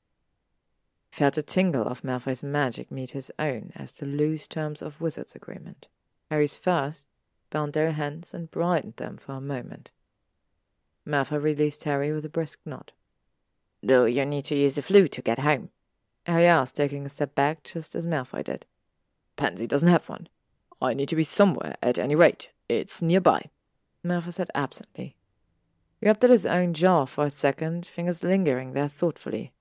Speaker 1: Felt a tingle of Malfoy's magic meet his own as the loose terms of Wizard's agreement. Harry's first bound their hands and brightened them for a moment. Malfoy released Harry with a brisk nod.
Speaker 2: Do you need to use the Floo to get home?
Speaker 1: Harry asked, taking a step back just as Malfoy did.
Speaker 2: Pansy doesn't have one. I need to be somewhere at any rate. It's nearby.
Speaker 1: Malfoy said absently. He rubbed at his own jaw for a second, fingers lingering there thoughtfully.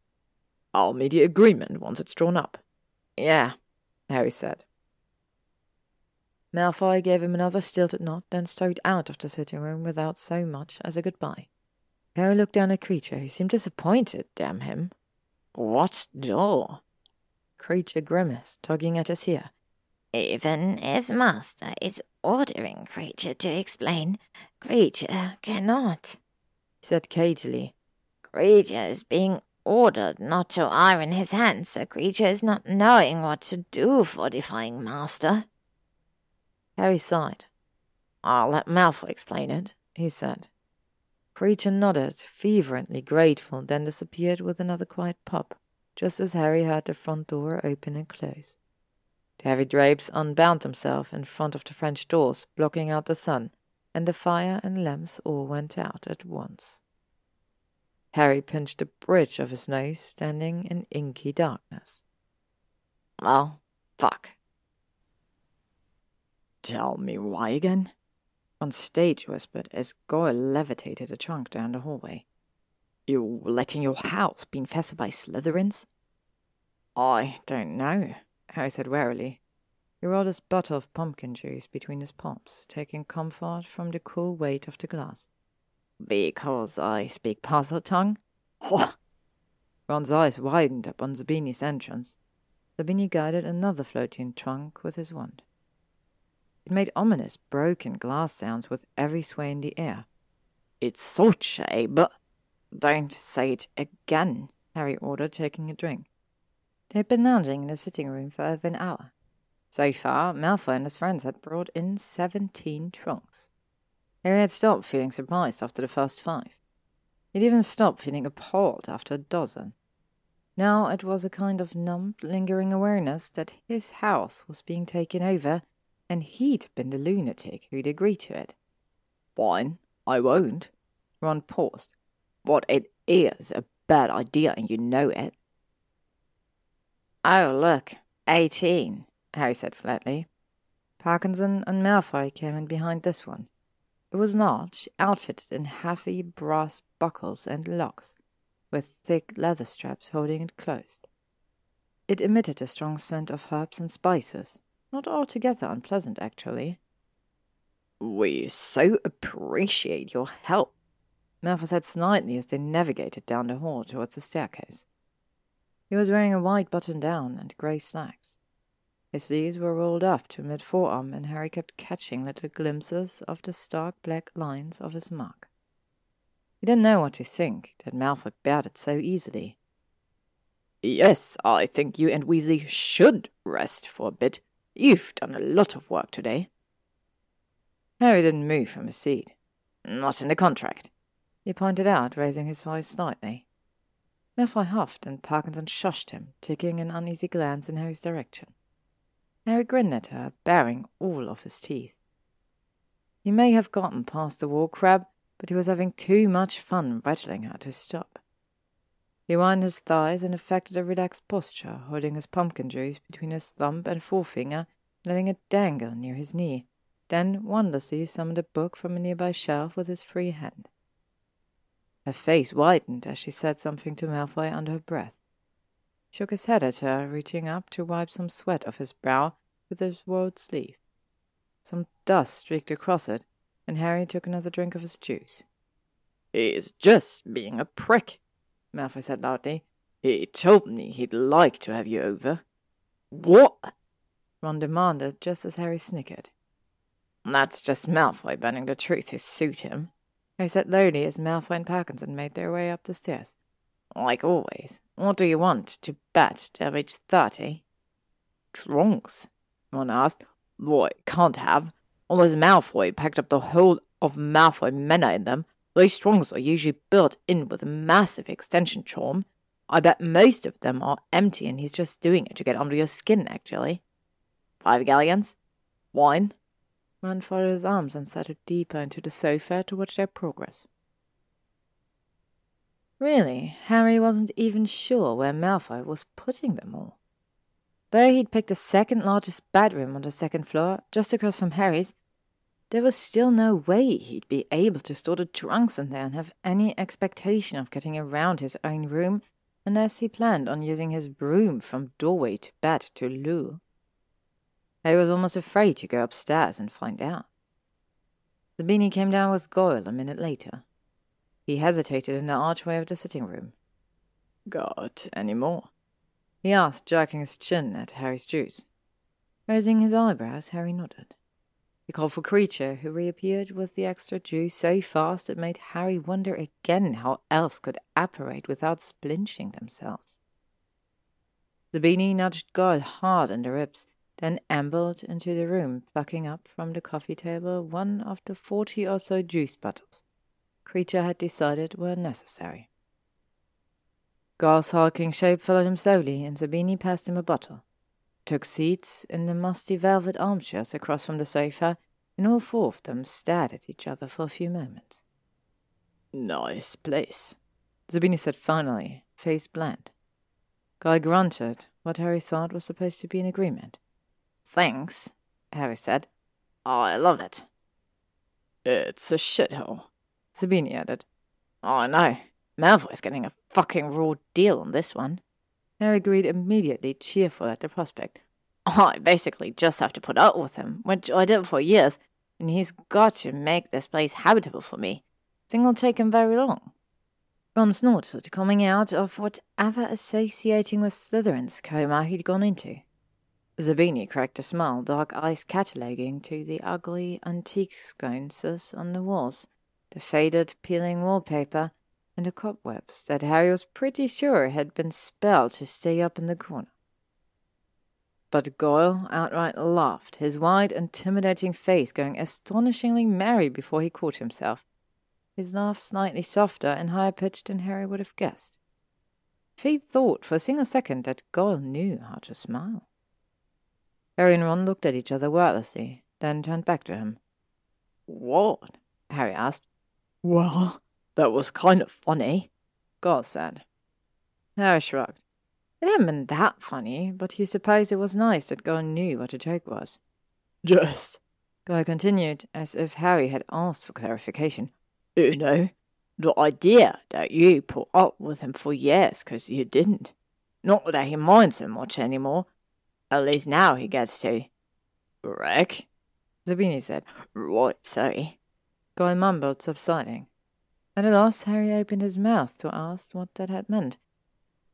Speaker 2: I'll meet the agreement once it's drawn up.
Speaker 1: Yeah, Harry said. Malfoy gave him another stilted nod, then strode out of the sitting room without so much as a goodbye. Harry looked down at Kreacher, who seemed disappointed, damn him.
Speaker 2: What door?
Speaker 1: Kreacher grimaced, tugging at his ear.
Speaker 3: Even if Master is ordering Kreacher to explain, Kreacher cannot,
Speaker 1: said cagily.
Speaker 3: Kreacher is being ordered not to iron his hands, so Kreacher is not knowing what to do for defying Master.
Speaker 1: Harry sighed.
Speaker 2: I'll let Malfoy explain it, he said.
Speaker 1: Kreacher nodded, fervently grateful, then disappeared with another quiet pop, just as Harry heard the front door open and close. The heavy drapes unbound themselves in front of the French doors, blocking out the sun, and the fire and lamps all went out at once. Harry pinched the bridge of his nose, standing in inky darkness.
Speaker 2: Well, fuck, Tell me why again?
Speaker 1: On stage whispered as Goyle levitated a trunk down the hallway.
Speaker 2: You letting your house be infested by Slytherins?
Speaker 1: I don't know, Harry said warily. He rolled his bottle of pumpkin juice between his palms, taking comfort from the cool weight of the glass.
Speaker 2: Because I speak Parseltongue?
Speaker 1: Oh! Ron's eyes widened upon Zabini's entrance. Zabini guided another floating trunk with his wand. It made ominous, broken glass sounds with every sway in the air.
Speaker 2: It's such a but.
Speaker 1: Don't say it again, Harry ordered, taking a drink. They had been lounging in the sitting room for over an hour. So far, Malfoy and his friends had brought in seventeen trunks. Harry had stopped feeling surprised after the first five. He'd even stopped feeling appalled after a dozen. Now it was a kind of numb, lingering awareness that his house was being taken over and he'd been the lunatic who'd agreed to it.
Speaker 2: Fine, I won't.
Speaker 1: Ron paused.
Speaker 2: But it is a bad idea, and you know it.
Speaker 1: Oh, look, eighteen, Harry said flatly. Parkinson and Malfoy came in behind this one. It was large, outfitted in heavy brass buckles and locks, with thick leather straps holding it closed. It emitted a strong scent of herbs and spices, not altogether unpleasant, actually.
Speaker 2: We so appreciate your help,
Speaker 1: Malfoy said snidely as they navigated down the hall towards the staircase. He was wearing a white button-down and grey slacks. His sleeves were rolled up to mid-forearm, and Harry kept catching little glimpses of the stark black lines of his mug. He didn't know what to think that Malfoy bared it so easily.
Speaker 2: Yes, I think you and Weasley should rest for a bit, You've done a lot of work today.
Speaker 1: Harry didn't move from his seat.
Speaker 2: Not in the contract.
Speaker 1: He pointed out, raising his voice slightly. Malfoy huffed, and Parkinson shushed him, taking an uneasy glance in Harry's direction. Harry grinned at her, baring all of his teeth. He may have gotten past the wall crab, but he was having too much fun rattling her to stop. He wound his thighs and affected a relaxed posture, holding his pumpkin juice between his thumb and forefinger, letting it dangle near his knee, then wondrously summoned a book from a nearby shelf with his free hand. Her face whitened as she said something to Malfoy under her breath. Shook his head at her, reaching up to wipe some sweat off his brow with his rolled sleeve. Some dust streaked across it, and Harry took another drink of his juice.
Speaker 2: He's just being a prick, Malfoy said loudly. He told me he'd like to have you over.
Speaker 1: What? Ron demanded, just as Harry snickered.
Speaker 2: That's just Malfoy bending the truth to suit him,
Speaker 1: Harry said lowly as Malfoy and Parkinson made their way up the stairs.
Speaker 2: Like always, what do you want to bet to reach thirty? Trunks? Ron asked. Boy, can't have. All Unless Malfoy packed up the whole of Malfoy Manor in them, those trunks are usually built in with a massive extension charm. I bet most of them are empty and he's just doing it to get under your skin, actually. Five galleons? Wine?
Speaker 1: Ron folded his arms and settled deeper into the sofa to watch their progress. Really, Harry wasn't even sure where Malfoy was putting them all. Though he'd picked the second largest bedroom on the second floor, just across from Harry's, there was still no way he'd be able to store the trunks in there and have any expectation of getting around his own room unless he planned on using his broom from doorway to bed to loo. Harry was almost afraid to go upstairs and find out. Zabini came down with Goyle a minute later. He hesitated in the archway of the sitting room.
Speaker 2: Got any more?
Speaker 1: He asked, jerking his chin at Harry's juice. Raising his eyebrows, Harry nodded. He called for Kreacher, who reappeared with the extra juice so fast it made Harry wonder again how elves could apparate without splinching themselves. Zabini nudged Goyle hard in the ribs, then ambled into the room, plucking up from the coffee table one of the forty or so juice bottles Kreacher had decided were necessary. Goyle's hulking shape followed him slowly, and Zabini passed him a bottle. Took seats in the musty velvet armchairs across from the sofa, and all four of them stared at each other for a few moments.
Speaker 2: Nice place,
Speaker 1: Zabini said finally, face bland. Guy grunted, what Harry thought was supposed to be an agreement.
Speaker 2: Thanks, Harry said. I love it. It's a shithole, Zabini added. Oh, I know. Malfoy's getting a fucking raw deal on this one.
Speaker 1: Harry agreed immediately, cheerful at the prospect.
Speaker 2: I basically just have to put up with him, which I did for years, and he's got to make this place habitable for me. Think it'll take him very long.
Speaker 1: Ron snorted, coming out of whatever associating with Slytherin's coma he'd gone into. Zabini cracked a smile, dark eyes cataloguing to the ugly antique sconces on the walls the faded, peeling wallpaper, and the cobwebs that Harry was pretty sure had been spelled to stay up in the corner. But Goyle outright laughed, his wide, intimidating face going astonishingly merry before he caught himself, his laugh slightly softer and higher pitched than Harry would have guessed. Fate thought for a single second that Goyle knew how to smile. Harry and Ron looked at each other wordlessly, then turned back to him.
Speaker 2: What? Harry asked. Well, that was kind of funny, Goyle said.
Speaker 1: Harry shrugged. It hadn't been that funny, but he supposed it was nice that Goyle knew what a joke was.
Speaker 2: Just,
Speaker 1: Goyle continued, as if Harry had asked for clarification.
Speaker 2: You know, the idea that you put up with him for years because you didn't. Not that he minds so much anymore. At least now he gets to. Wreck?
Speaker 1: Zabini said.
Speaker 2: Right, sorry.
Speaker 1: Goyle mumbled, subsiding. At a loss, Harry opened his mouth to ask what that had meant.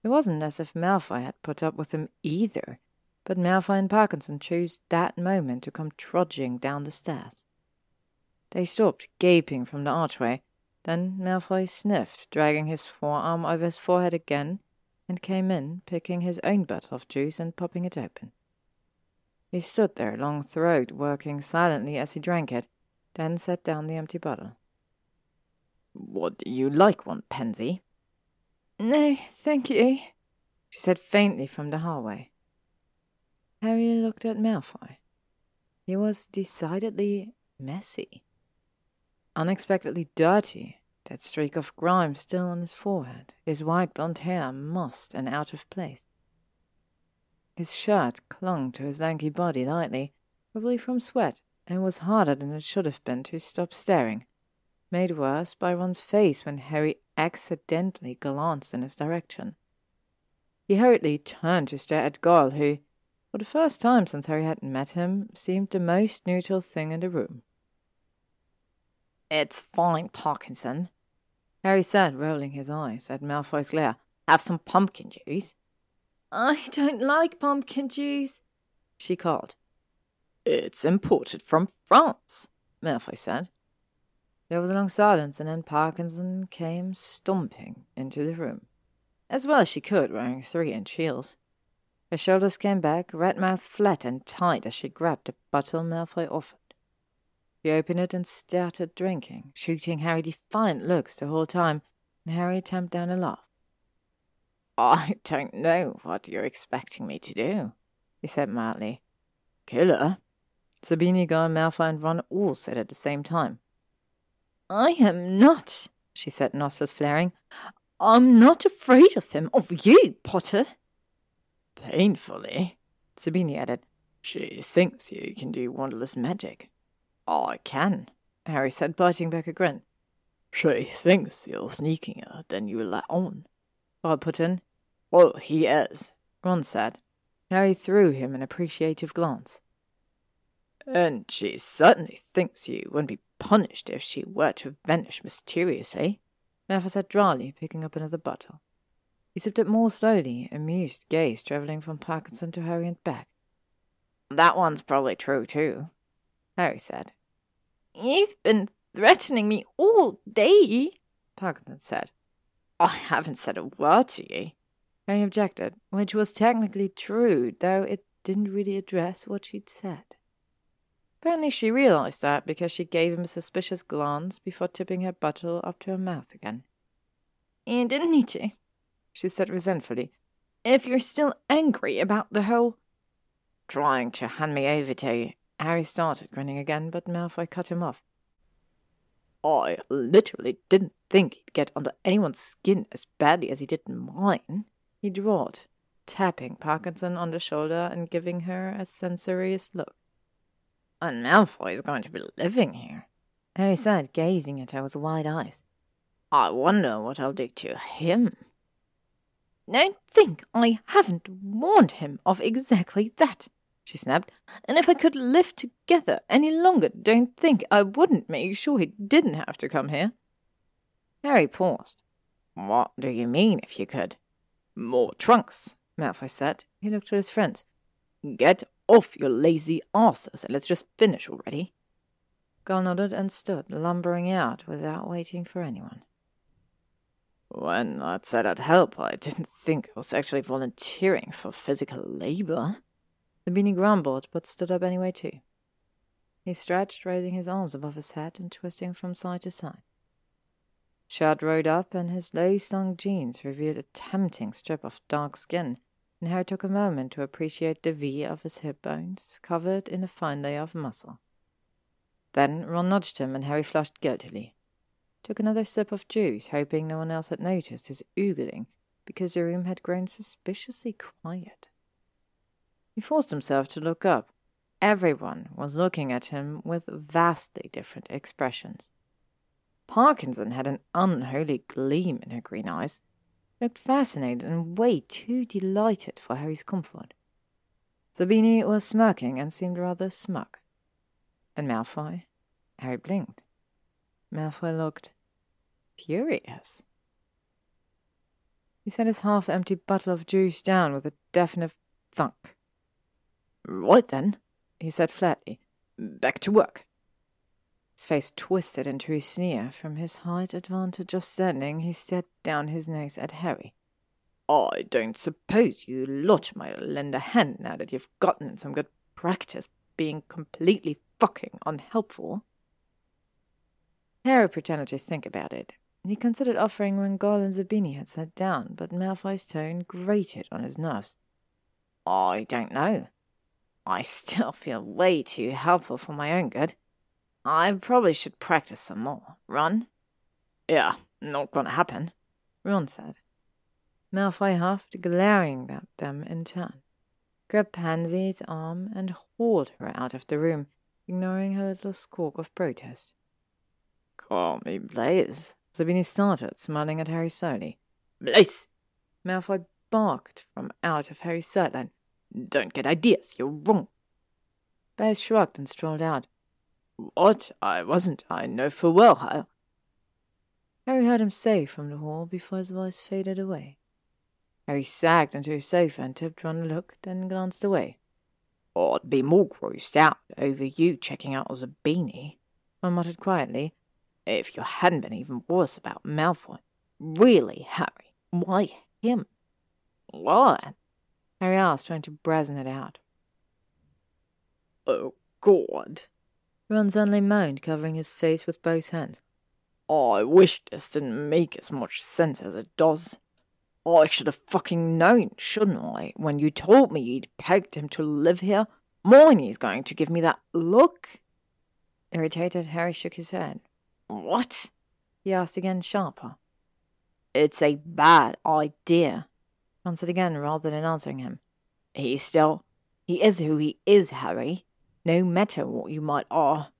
Speaker 1: It wasn't as if Malfoy had put up with him either, but Malfoy and Parkinson chose that moment to come trudging down the stairs. They stopped, gaping from the archway. Then Malfoy sniffed, dragging his forearm over his forehead again, and came in, picking his own bottle of juice and popping it open. He stood there, long throat, working silently as he drank it, then set down the empty bottle.
Speaker 2: Would you like one, Pansy?
Speaker 1: No, thank you, she said faintly from the hallway. Harry looked at Malfoy. He was decidedly messy. Unexpectedly dirty, that streak of grime still on his forehead, his white blond hair mossed and out of place. His shirt clung to his lanky body lightly, probably from sweat, and was harder than it should have been to stop staring, made worse by Ron's face when Harry accidentally glanced in his direction. He hurriedly turned to stare at Goyle, who, for the first time since Harry had met him, seemed the most neutral thing in the room.
Speaker 2: It's fine, Parkinson,
Speaker 1: Harry said, rolling his eyes at Malfoy's glare.
Speaker 2: Have some pumpkin juice.
Speaker 1: I don't like pumpkin juice, she called.
Speaker 2: It's imported from France, Malfoy said.
Speaker 1: There was a long silence, and then Parkinson came stomping into the room, as well as she could, wearing three inch heels. Her shoulders came back, red mouth flat and tight as she grabbed the bottle Malfoy offered. He opened it and started drinking, shooting Harry defiant looks the whole time, and Harry tamped down a laugh.
Speaker 2: I don't know what you're expecting me to do, he said mildly. Killer?
Speaker 1: Zabini, Guy, Malfoy, and Ron all said at the same time. I am not, she said, nostrils flaring. I'm not afraid of him, of you, Potter.
Speaker 2: Painfully,
Speaker 1: Zabini added.
Speaker 2: She thinks you can do wondrous magic.
Speaker 1: I can, Harry said, biting back a grin.
Speaker 2: She thinks you're sneakier than you let on.
Speaker 1: Bob put in.
Speaker 2: Well, he is,
Speaker 1: Ron said. Harry threw him an appreciative glance.
Speaker 2: And she certainly thinks you wouldn't be punished if she were to vanish mysteriously,
Speaker 1: Malfoy said dryly, picking up another bottle. He sipped it more slowly, amused gaze travelling from Parkinson to Harry and back.
Speaker 2: That one's probably true, too, Harry said.
Speaker 1: You've been threatening me all day, Parkinson said.
Speaker 2: I haven't said a word to you.
Speaker 1: Harry objected, which was technically true, though it didn't really address what she'd said. Apparently, she realized that because she gave him a suspicious glance before tipping her bottle up to her mouth again. You didn't need to, she said resentfully. If you're still angry about the whole.
Speaker 2: Trying to hand me over to you.
Speaker 1: Harry started grinning again, but Malfoy cut him off.
Speaker 2: I literally didn't think he'd get under anyone's skin as badly as he did mine,
Speaker 1: he drawled, tapping Parkinson on the shoulder and giving her a censorious look.
Speaker 2: And Malfoy is going to be living here,
Speaker 1: Harry said, gazing at her with wide eyes.
Speaker 2: I wonder what I'll do to him.
Speaker 1: Don't think I haven't warned him of exactly that, she snapped. And if I could live together any longer, don't think I wouldn't make sure he didn't have to come here.
Speaker 2: Harry paused. What do you mean, if you could?
Speaker 1: More trunks, Malfoy said. He looked at his friends.
Speaker 2: Get off your lazy asses and let's just finish already.
Speaker 1: Goyle nodded and stood, lumbering out without waiting for anyone.
Speaker 2: When I said I'd help, I didn't think I was actually volunteering for physical labor.
Speaker 1: Zabini grumbled, but stood up anyway, too. He stretched, raising his arms above his head and twisting from side to side. Shirt rode up, and his low-slung jeans revealed a tempting strip of dark skin, and Harry took a moment to appreciate the V of his hip bones, covered in a fine layer of muscle. Then Ron nudged him, and Harry flushed guiltily. Took another sip of juice, hoping no one else had noticed his oogling, because the room had grown suspiciously quiet. He forced himself to look up. Everyone was looking at him with vastly different expressions. Parkinson had an unholy gleam in her green eyes, looked fascinated and way too delighted for Harry's comfort. Zabini was smirking and seemed rather smug. And Malfoy? Harry blinked. Malfoy looked furious. He set his half empty bottle of juice down with a definite thunk.
Speaker 2: Right then,
Speaker 1: he said flatly.
Speaker 2: Back to work.
Speaker 1: His face twisted into a sneer. From his height advantage of standing, he stared down his nose at Harry.
Speaker 2: I don't suppose you lot might lend a hand now that you've gotten some good practice being completely fucking unhelpful.
Speaker 1: Harry pretended to think about it. He considered offering when Goyle and Zabini had sat down, but Malfoy's tone grated on his nerves.
Speaker 2: I don't know, I still feel way too helpful for my own good. I probably should practice some more. Ron? Yeah, not gonna happen, Ron said.
Speaker 1: Malfoy huffed, glaring at them in turn, grabbed Pansy's arm and hauled her out of the room, ignoring her little squawk of protest.
Speaker 2: Call me Blaise,
Speaker 1: Zabini started, smiling at Harry slowly.
Speaker 2: Blaise!
Speaker 1: Malfoy barked from out of Harry's sideline.
Speaker 2: Don't get ideas, you're wrong.
Speaker 1: Blaise shrugged and strolled out.
Speaker 2: What? I wasn't. I know full well how.
Speaker 1: Harry heard him say from the hall before his voice faded away. Harry sagged into his sofa and tipped one look, then glanced away.
Speaker 2: I'd be more grossed out over you checking out as a beanie,
Speaker 1: I muttered quietly.
Speaker 2: If you hadn't been even worse about Malfoy. Really, Harry, why him? What?
Speaker 1: Harry asked, trying to brazen it out.
Speaker 2: Oh, God.
Speaker 1: Ron suddenly moaned, covering his face with both hands.
Speaker 2: Oh, I wish this didn't make as much sense as it does. Oh, I should have fucking known, shouldn't I, when you told me you'd pegged him to live here? Hermione's going to give me that look.
Speaker 1: Irritated, Harry shook his head.
Speaker 2: What?
Speaker 1: He asked again, sharper.
Speaker 2: It's a bad idea.
Speaker 1: Answered again, rather than answering him.
Speaker 2: He still. He is who he is, Harry. No matter what you might are.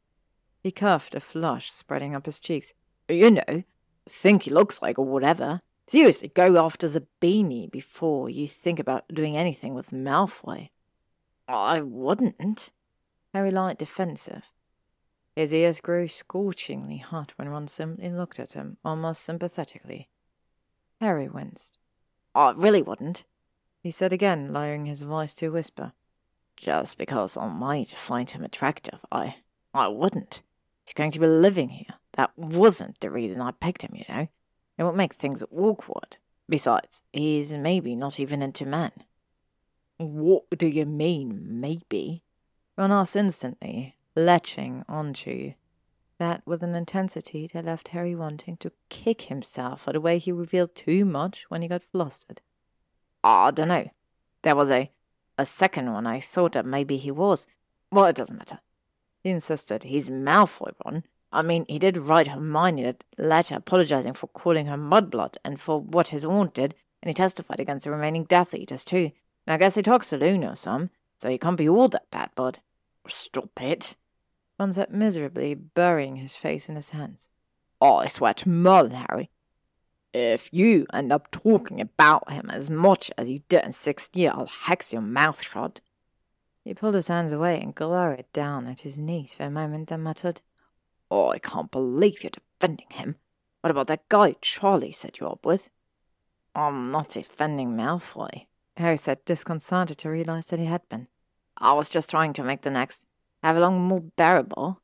Speaker 1: He coughed, a flush spreading up his cheeks.
Speaker 2: You know, think he looks like or whatever. Seriously, go after Zabini before you think about doing anything with Malfoy. I wouldn't.
Speaker 1: Harry lied defensive. His ears grew scorchingly hot when Ron simply looked at him, almost sympathetically. Harry winced.
Speaker 2: I really wouldn't,
Speaker 1: he said again, lowering his voice to a whisper.
Speaker 2: Just because I might find him attractive, I I wouldn't. He's going to be living here. That wasn't the reason I picked him, you know. It would make things awkward. Besides, he's maybe not even into men. What do you mean, maybe?
Speaker 1: Ron asked instantly, latching onto that with an intensity that left Harry wanting to kick himself for the way he revealed too much when he got flustered.
Speaker 2: Ah, I don't know. There was a a second one I thought that maybe he was. Well, it doesn't matter. He insisted he's Malfoy, Ron. I mean, he did write Hermione that letter apologizing for calling her mudblood and for what his aunt did, and he testified against the remaining Death Eaters too. And I guess he talks to Luna some, so he can't be all that bad, bud. Stop it.
Speaker 1: Ron sat miserably, burying his face in his hands.
Speaker 2: Oh, I swear to Merlin, Harry, if you end up talking about him as much as you did in sixth year, I'll hex your mouth shut.
Speaker 1: He pulled his hands away and glowered down at his niece for a moment, then muttered,
Speaker 2: Oh, I can't believe you're defending him. What about that guy Charlie set you up with? I'm not defending Malfoy,
Speaker 1: Harry said, disconcerted to realize that he had been.
Speaker 2: I was just trying to make the next have Avalon more bearable.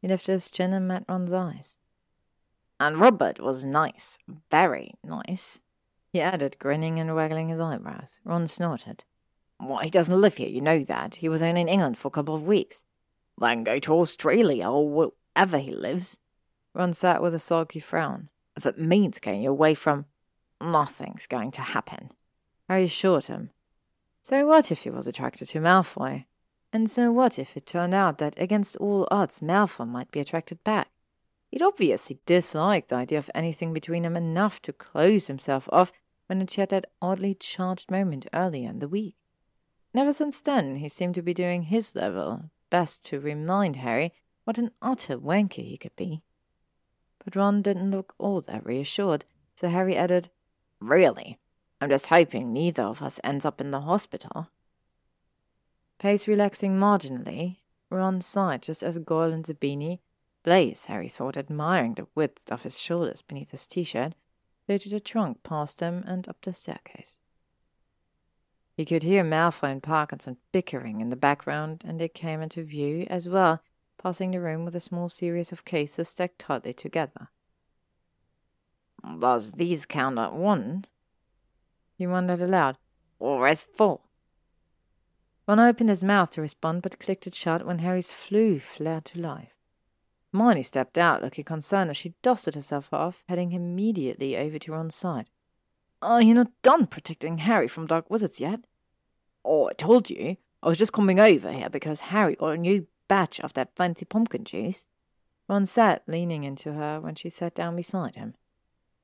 Speaker 1: He lifted his chin and met Ron's eyes.
Speaker 2: And Robert was nice, very nice.
Speaker 1: He added, grinning and waggling his eyebrows. Ron snorted.
Speaker 2: Why, he doesn't live here, you know that. He was only in England for a couple of weeks. Then go to Australia or wherever he lives.
Speaker 1: Ron sat with a sulky frown.
Speaker 2: If it means getting away from. Nothing's going to happen.
Speaker 1: Harry assured him. So what if he was attracted to Malfoy? And so what if it turned out that against all odds Malfoy might be attracted back? He'd obviously disliked the idea of anything between them enough to close himself off when it had that oddly charged moment earlier in the week. Never since then, he seemed to be doing his level best to remind Harry what an utter wanker he could be. But Ron didn't look all that reassured, so Harry added,
Speaker 2: Really? I'm just hoping neither of us ends up in the hospital.
Speaker 1: Pace relaxing marginally, Ron sighed just as Goyle and Zabini Blaise, Harry thought, admiring the width of his shoulders beneath his t-shirt, floated a trunk past him and up the staircase. He could hear Malfoy and Parkinson bickering in the background, and they came into view as well, passing the room with a small series of cases stacked tightly together.
Speaker 2: Does these count at one?
Speaker 1: He wondered aloud.
Speaker 2: Or as four?
Speaker 1: Ron opened his mouth to respond, but clicked it shut when Harry's Floo flared to life. Hermione stepped out, looking concerned as she dusted herself off, heading immediately over to Ron's side. Are you not done protecting Harry from dark wizards yet?
Speaker 2: Oh, I told you. I was just coming over here because Harry got a new batch of that fancy pumpkin juice.
Speaker 1: Ron sat leaning into her when she sat down beside him.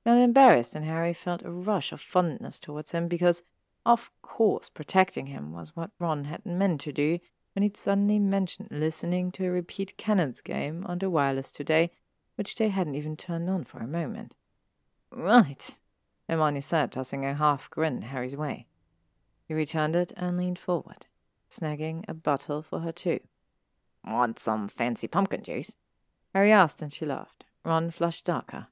Speaker 1: Not embarrassed, and Harry felt a rush of fondness towards him because, of course, protecting him was what Ron had meant to do when he'd suddenly mentioned listening to a repeat cannons game on the wireless today, which they hadn't even turned on for a moment. Right, Hermione said, tossing a half grin Harry's way. He returned it and leaned forward, snagging a bottle for her too.
Speaker 2: Want some fancy pumpkin juice?
Speaker 1: Harry asked, and she laughed. Ron flushed darker.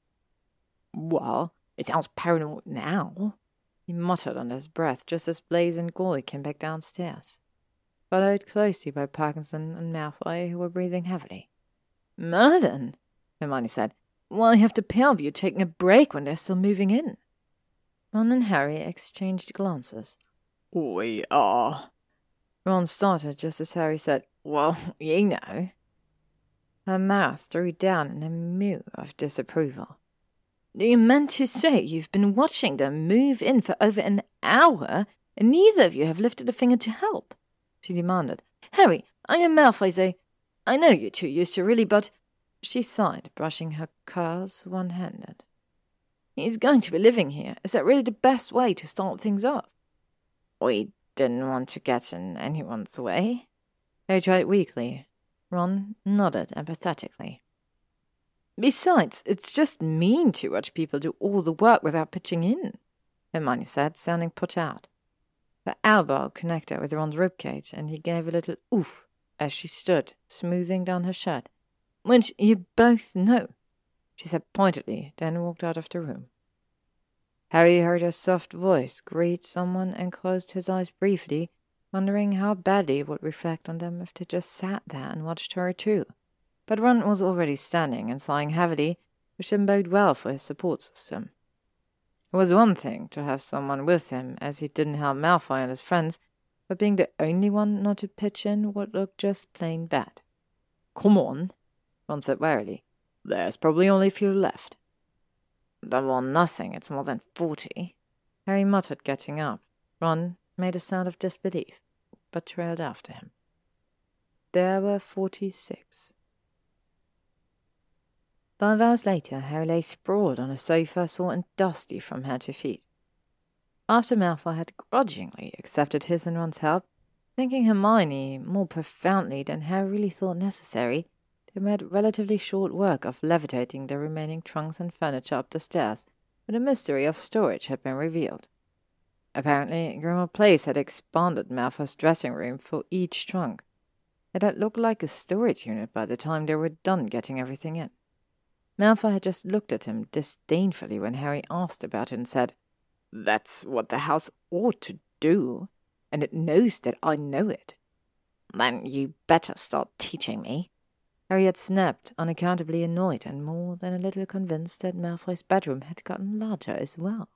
Speaker 2: Well, it sounds paranoid now,
Speaker 1: he muttered under his breath just as Blaise and Goyle came back downstairs, followed closely by Parkinson and Malfoy, who were breathing heavily.
Speaker 2: Murden, Hermione said. Why have the pair of you taking a break when they're still moving in?
Speaker 1: Ron and Harry exchanged glances.
Speaker 2: We are.
Speaker 1: Ron started just as Harry said, Well, you know. Her mouth drew down in a mew of disapproval.
Speaker 2: Do you mean to say you've been watching them move in for over an hour, and neither of you have lifted a finger to help? She demanded. Harry, I am Malfoy. I know you two used to really, but.
Speaker 1: She sighed, brushing her curls one handed.
Speaker 2: He's going to be living here. Is that really the best way to start things off?
Speaker 1: We didn't want to get in anyone's way. They tried weakly. Ron nodded empathetically.
Speaker 2: Besides, it's just mean to watch people do all the work without pitching in, Hermione said, sounding put out.
Speaker 1: Her elbow connected with Ron's ribcage, and he gave a little oof as she stood, smoothing down her shirt.
Speaker 2: Which you both know, she said pointedly, then walked out of the room.
Speaker 1: Harry heard her soft voice greet someone and closed his eyes briefly, wondering how badly it would reflect on them if they just sat there and watched her too. But Ron was already standing and sighing heavily, which didn't bode well for his support system. It was one thing to have someone with him, as he didn't help Malfoy and his friends, but being the only one not to pitch in would look just plain bad.
Speaker 2: Come on, Ron said wearily. There's probably only a few left.
Speaker 1: Don't want nothing, it's more than forty. Harry muttered, getting up. Ron made a sound of disbelief, but trailed after him. There were forty-six. Five hours later, Harry lay sprawled on a sofa, sore and dusty from head to feet. After Malfoy had grudgingly accepted his and Ron's help, thinking Hermione more profoundly than Harry really thought necessary, they made relatively short work of levitating the remaining trunks and furniture up the stairs, when the mystery of storage had been revealed. Apparently, Grimmauld Place had expanded Malfoy's dressing room for each trunk. It had looked like a storage unit by the time they were done getting everything in. Malfoy had just looked at him disdainfully when Harry asked about it and said,
Speaker 2: That's what the house ought to do, and it knows that I know it. Then you better start teaching me.
Speaker 1: Harry had snapped, unaccountably annoyed and more than a little convinced that Malfoy's bedroom had gotten larger as well.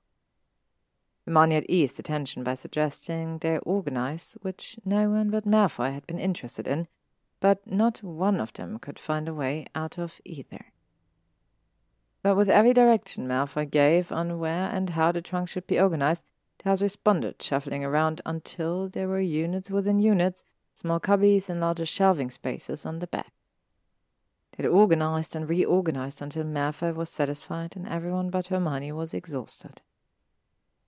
Speaker 1: Hermione had eased the tension by suggesting they organize, which no one but Malfoy had been interested in, but not one of them could find a way out of either. But with every direction Malfoy gave on where and how the trunks should be organized, house responded, shuffling around until there were units within units, small cubbies and larger shelving spaces on the back. They'd organized and reorganized until Malfoy was satisfied and everyone but Hermione was exhausted.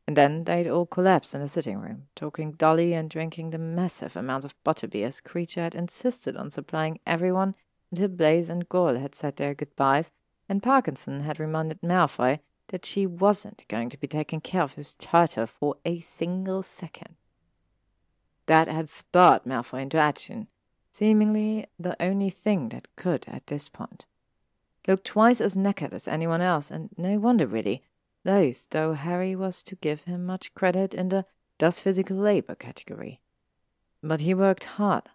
Speaker 1: And then they'd all collapsed in the sitting room, talking dully and drinking the massive amounts of butterbeers Kreacher had insisted on supplying everyone until Blaise and Goyle had said their goodbyes and Parkinson had reminded Malfoy that she wasn't going to be taking care of his charter for a single second. That had spurred Malfoy into action, seemingly the only thing that could at this point. Looked twice as naked as anyone else, and no wonder really, loath though Harry was to give him much credit in the does physical labor category. But he worked hard.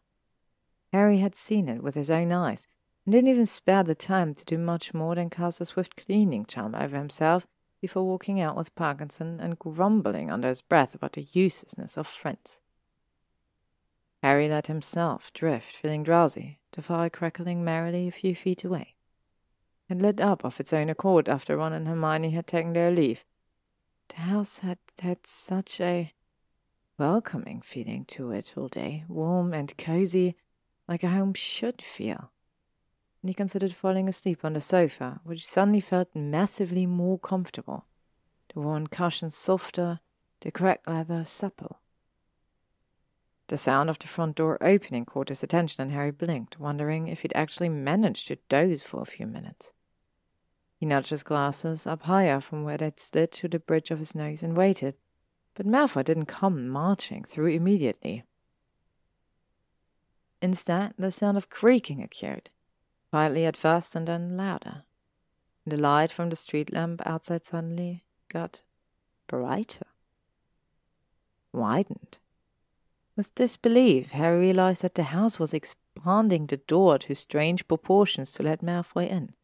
Speaker 1: Harry had seen it with his own eyes, and didn't even spare the time to do much more than cast a swift cleaning charm over himself before walking out with Parkinson and grumbling under his breath about the uselessness of friends. Harry let himself drift, feeling drowsy, the fire crackling merrily a few feet away. It lit up of its own accord after Ron and Hermione had taken their leave. The house had had such a welcoming feeling to it all day, warm and cozy, like a home should feel. And he considered falling asleep on the sofa, which suddenly felt massively more comfortable. The worn cushions softer, the cracked leather supple. The sound of the front door opening caught his attention, and Harry blinked, wondering if he'd actually managed to doze for a few minutes. He nudged his glasses up higher from where they'd slid to the bridge of his nose and waited, but Malfoy didn't come marching through immediately. Instead, the sound of creaking occurred, quietly at first and then louder. The light from the street lamp outside suddenly got brighter, widened. With disbelief, Harry realized that the house was expanding the door to strange proportions to let Malfoy in.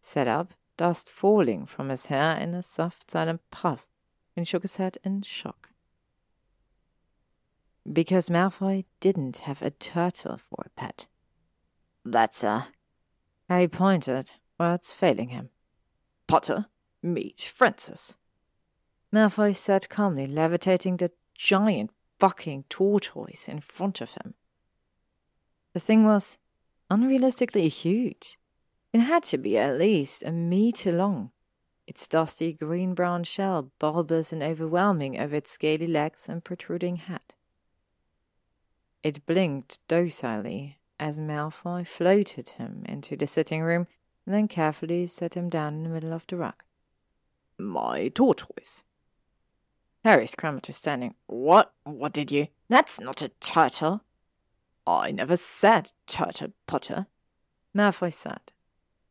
Speaker 1: Sat up, dust falling from his hair in a soft, silent puff, and shook his head in shock. Because Malfoy didn't have a turtle for a pet.
Speaker 2: That's uh, a.
Speaker 1: Harry pointed, words failing him.
Speaker 2: Potter, meet Francis.
Speaker 1: Malfoy sat calmly, levitating the giant fucking tortoise in front of him. The thing was unrealistically huge. It had to be at least a meter long, its dusty green brown shell bulbous and overwhelming over its scaly legs and protruding head. It blinked docilely as Malfoy floated him into the sitting room and then carefully set him down in the middle of the rug.
Speaker 2: My tortoise,
Speaker 1: Harry scrambled to standing.
Speaker 2: What? What did you?
Speaker 3: That's not a turtle.
Speaker 2: I never said turtle, Potter.
Speaker 1: Malfoy said.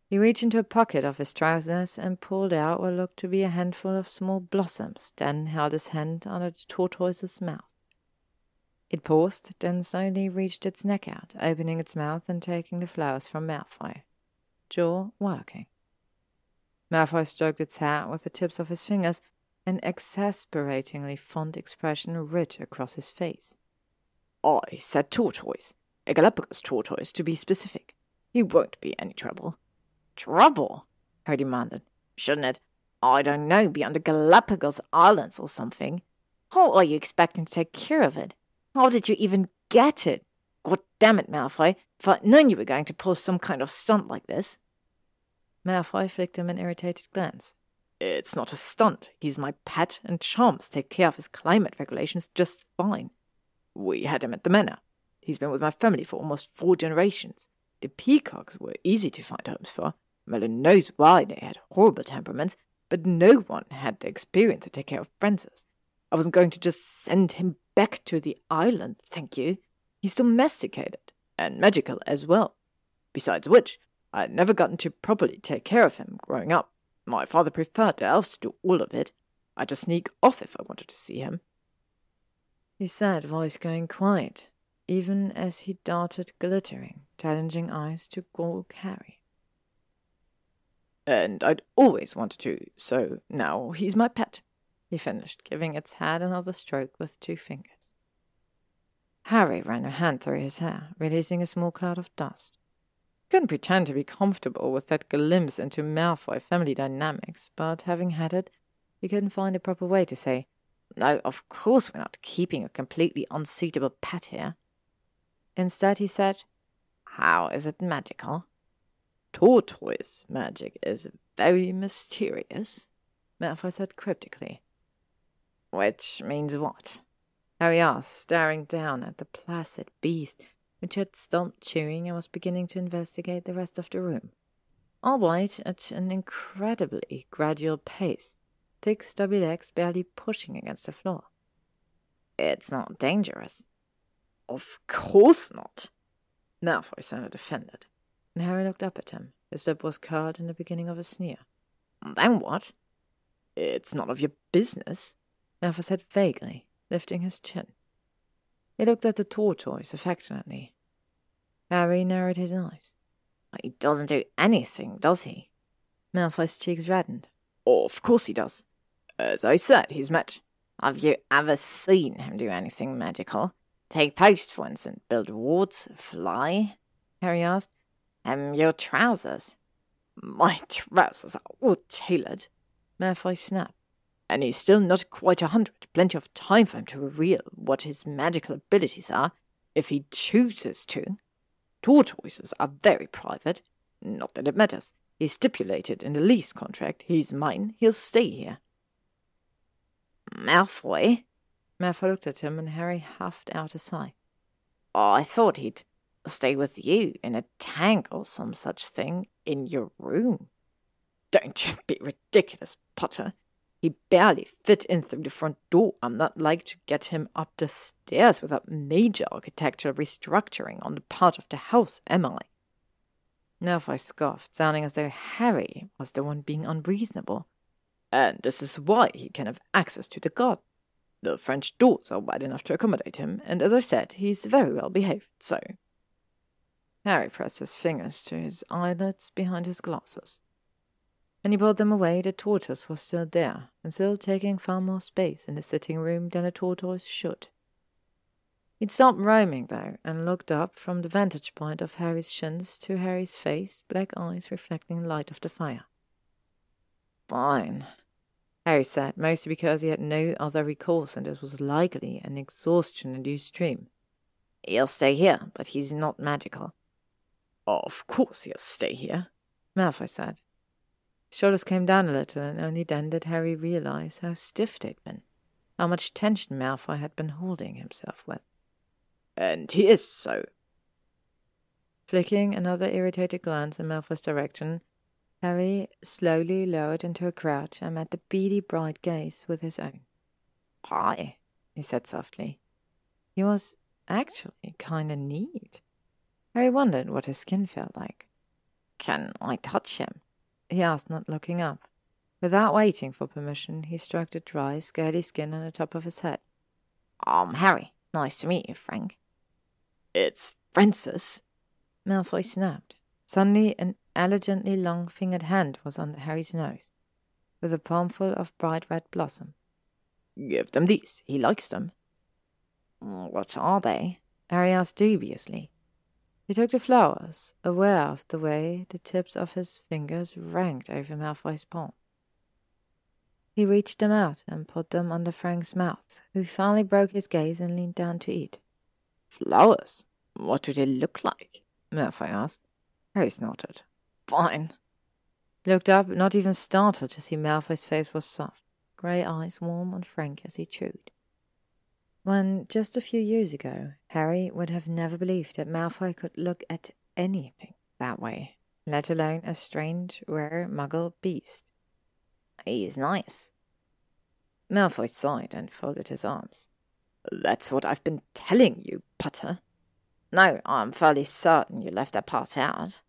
Speaker 1: He reached into a pocket of his trousers and pulled out what looked to be a handful of small blossoms, then held his hand under the tortoise's mouth. It paused, then slowly reached its neck out, opening its mouth and taking the flowers from Malfoy, jaw working. Malfoy stroked its hair with the tips of his fingers an exasperatingly fond expression writ across his face.
Speaker 2: I said tortoise, a Galapagos tortoise to be specific. He won't be any trouble.
Speaker 3: Trouble? I demanded. Shouldn't it? I don't know, be on the Galapagos Islands or something. How are you expecting to take care of it? How did you even get it? God damn it, Malfoy. If I'd known you were going to pull some kind of stunt like this.
Speaker 1: Malfoy flicked him an irritated glance.
Speaker 2: It's not a stunt. He's my pet, and Chance take care of his climate regulations just fine. We had him at the manor. He's been with my family for almost four generations. The peacocks were easy to find homes for. Merlin knows why they had horrible temperaments, but no one had the experience to take care of Francis. I wasn't going to just send him back to the island, thank you. He's domesticated, and magical as well. Besides which, I had never gotten to properly take care of him growing up. My father preferred the elves to do all of it. I had to sneak off if I wanted to see him.
Speaker 1: His sad voice going quiet, even as he darted glittering, challenging eyes to gawk Harry.
Speaker 2: And I'd always wanted to, so now he's my pet,
Speaker 1: he finished, giving its head another stroke with two fingers. Harry ran a hand through his hair, releasing a small cloud of dust couldn't pretend to be comfortable with that glimpse into Malfoy family dynamics, but having had it, he couldn't find a proper way to say, No, of course we're not keeping a completely unsuitable pet here. Instead, he said, How is it magical?
Speaker 2: Tortoise magic is very mysterious,
Speaker 1: Malfoy said cryptically.
Speaker 2: Which means what?
Speaker 1: Harry asked, staring down at the placid beast which had stopped chewing and was beginning to investigate the rest of the room. Albeit at an incredibly gradual pace, thick stubby legs barely pushing against the floor.
Speaker 3: It's not dangerous.
Speaker 2: Of course not.
Speaker 1: Malfoy sounded offended, and Harry looked up at him. His lip was curled in the beginning of a sneer.
Speaker 2: Then what? It's none of your business,
Speaker 1: Malfoy said vaguely, lifting his chin. He looked at the tortoise affectionately. Harry narrowed his eyes.
Speaker 3: He doesn't do anything, does he?
Speaker 1: Malfoy's cheeks reddened.
Speaker 2: Of course he does. As I said, he's met.
Speaker 3: Have you ever seen him do anything magical? Take post, for instance, build wards, fly?
Speaker 1: Harry asked.
Speaker 3: Um, your trousers.
Speaker 2: My trousers are all tailored.
Speaker 1: Malfoy snapped.
Speaker 2: And he's still not quite a hundred. Plenty of time for him to reveal what his magical abilities are, if he chooses to. Tortoises are very private. Not that it matters. He stipulated in the lease contract he's mine, he'll stay here.
Speaker 3: Malfoy?
Speaker 1: Malfoy looked at him and Harry huffed out a sigh.
Speaker 3: Oh, I thought he'd stay with you in a tank or some such thing in your room.
Speaker 2: Don't you be ridiculous, Potter. He barely fit in through the front door. I'm not like to get him up the stairs without major architectural restructuring on the part of the house, am I?
Speaker 1: Scoffed, sounding as though Harry was the one being unreasonable.
Speaker 2: And this is why he can have access to the garden. The French doors are wide enough to accommodate him, and as I said, he's very well behaved, so.
Speaker 1: Harry pressed his fingers to his eyelids behind his glasses. When he pulled them away, the tortoise was still there, and still taking far more space in the sitting room than a tortoise should. He'd stopped roaming, though, and looked up from the vantage point of Harry's shins to Harry's face, black eyes reflecting the light of the fire.
Speaker 2: Fine,
Speaker 1: Harry said, mostly because he had no other recourse and it was likely an exhaustion induced dream.
Speaker 3: He'll stay here, but he's not magical.
Speaker 2: Of course he'll stay here,
Speaker 1: Malfoy said. Shoulders came down a little, and only then did Harry realize how stiff they'd been, how much tension Malfoy had been holding himself with.
Speaker 2: And he is so.
Speaker 1: Flicking another irritated glance in Malfoy's direction, Harry slowly lowered into a crouch and met the beady bright gaze with his own.
Speaker 3: Hi, he said softly.
Speaker 1: He was actually kind of neat. Harry wondered what his skin felt like.
Speaker 3: Can I touch him?
Speaker 1: He asked, not looking up. Without waiting for permission, he stroked the dry, scaly skin on the top of his head.
Speaker 3: I'm Harry. Nice to meet you, Frank.
Speaker 2: It's Francis,
Speaker 1: Malfoy snapped. Suddenly, an elegantly long fingered hand was under Harry's nose, with a palmful of bright red blossom.
Speaker 2: Give them these. He likes them.
Speaker 3: What are they?
Speaker 1: Harry asked dubiously. He took the flowers, aware of the way the tips of his fingers ranked over Malfoy's palm. He reached them out and put them under Frank's mouth, who finally broke his gaze and leaned down to eat.
Speaker 2: Flowers? What do they look like?
Speaker 1: Malfoy asked. Harry snorted.
Speaker 2: Fine.
Speaker 1: He looked up, not even startled to see Malfoy's face was soft, grey eyes warm on Frank as he chewed when just a few years ago, Harry would have never believed that Malfoy could look at anything that way, let alone a strange, rare muggle beast.
Speaker 3: He's nice.
Speaker 1: Malfoy sighed and folded his arms.
Speaker 2: That's what I've been telling you, Potter.
Speaker 3: No, I'm fairly certain you left that part out.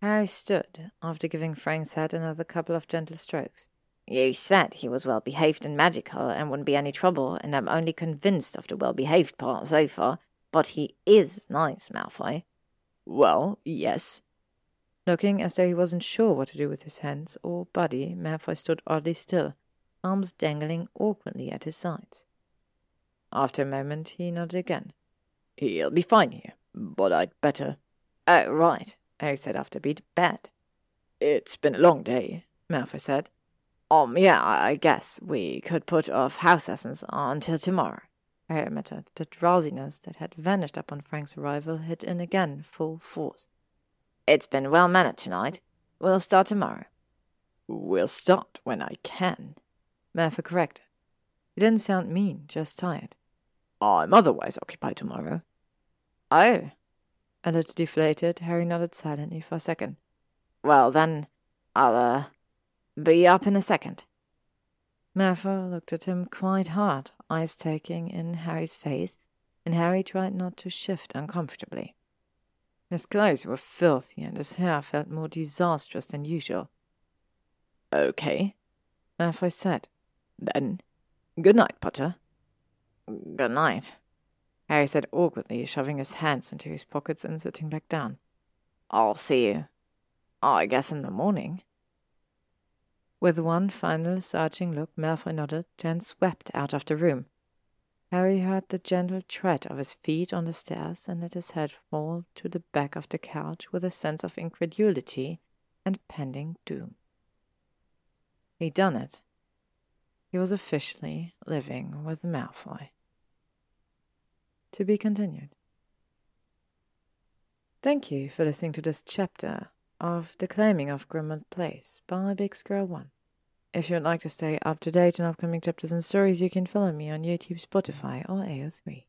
Speaker 1: Harry stood, after giving Frank's head another couple of gentle strokes.
Speaker 3: You said he was well behaved and magical and wouldn't be any trouble, and I'm only convinced of the well behaved part so far. But he is nice, Malfoy.
Speaker 2: Well, yes.
Speaker 1: Looking as though he wasn't sure what to do with his hands or body, Malfoy stood oddly still, arms dangling awkwardly at his sides. After a moment, he nodded again.
Speaker 2: He'll be fine here, but I'd better.
Speaker 3: Oh, right, oh, Harry said after a beat. Bed.
Speaker 2: It's been a long day, Malfoy said.
Speaker 3: Um, yeah, I guess we could put off house lessons until tomorrow.
Speaker 1: I admitted. The drowsiness that had vanished upon Frank's arrival hit in again full force.
Speaker 3: It's been well mannered tonight. We'll start tomorrow.
Speaker 2: We'll start when I can.
Speaker 1: Malfoy corrected. He didn't sound mean, just tired.
Speaker 2: I'm otherwise occupied tomorrow.
Speaker 3: Oh.
Speaker 1: A little deflated, Harry nodded silently for a second.
Speaker 3: Well, then, I'll, uh, be up in a second.
Speaker 1: Malfoy looked at him quite hard, eyes taking in Harry's face, and Harry tried not to shift uncomfortably. His clothes were filthy, and his hair felt more disastrous than usual.
Speaker 2: Okay,
Speaker 1: Malfoy said.
Speaker 2: Then, good night, Potter.
Speaker 3: Good night,
Speaker 1: Harry said awkwardly, shoving his hands into his pockets and sitting back down.
Speaker 3: I'll see you, I guess, in the morning.
Speaker 1: With one final searching look, Malfoy nodded, then swept out of the room. Harry heard the gentle tread of his feet on the stairs and let his head fall to the back of the couch with a sense of incredulity and pending doom. He'd done it. he was officially living with Malfoy. To be continued. Thank you for listening to this chapter of The Claiming of Grimmauld Place by bixgirl1. If you'd like to stay up to date on upcoming chapters and stories, you can follow me on YouTube, Spotify, or AO3.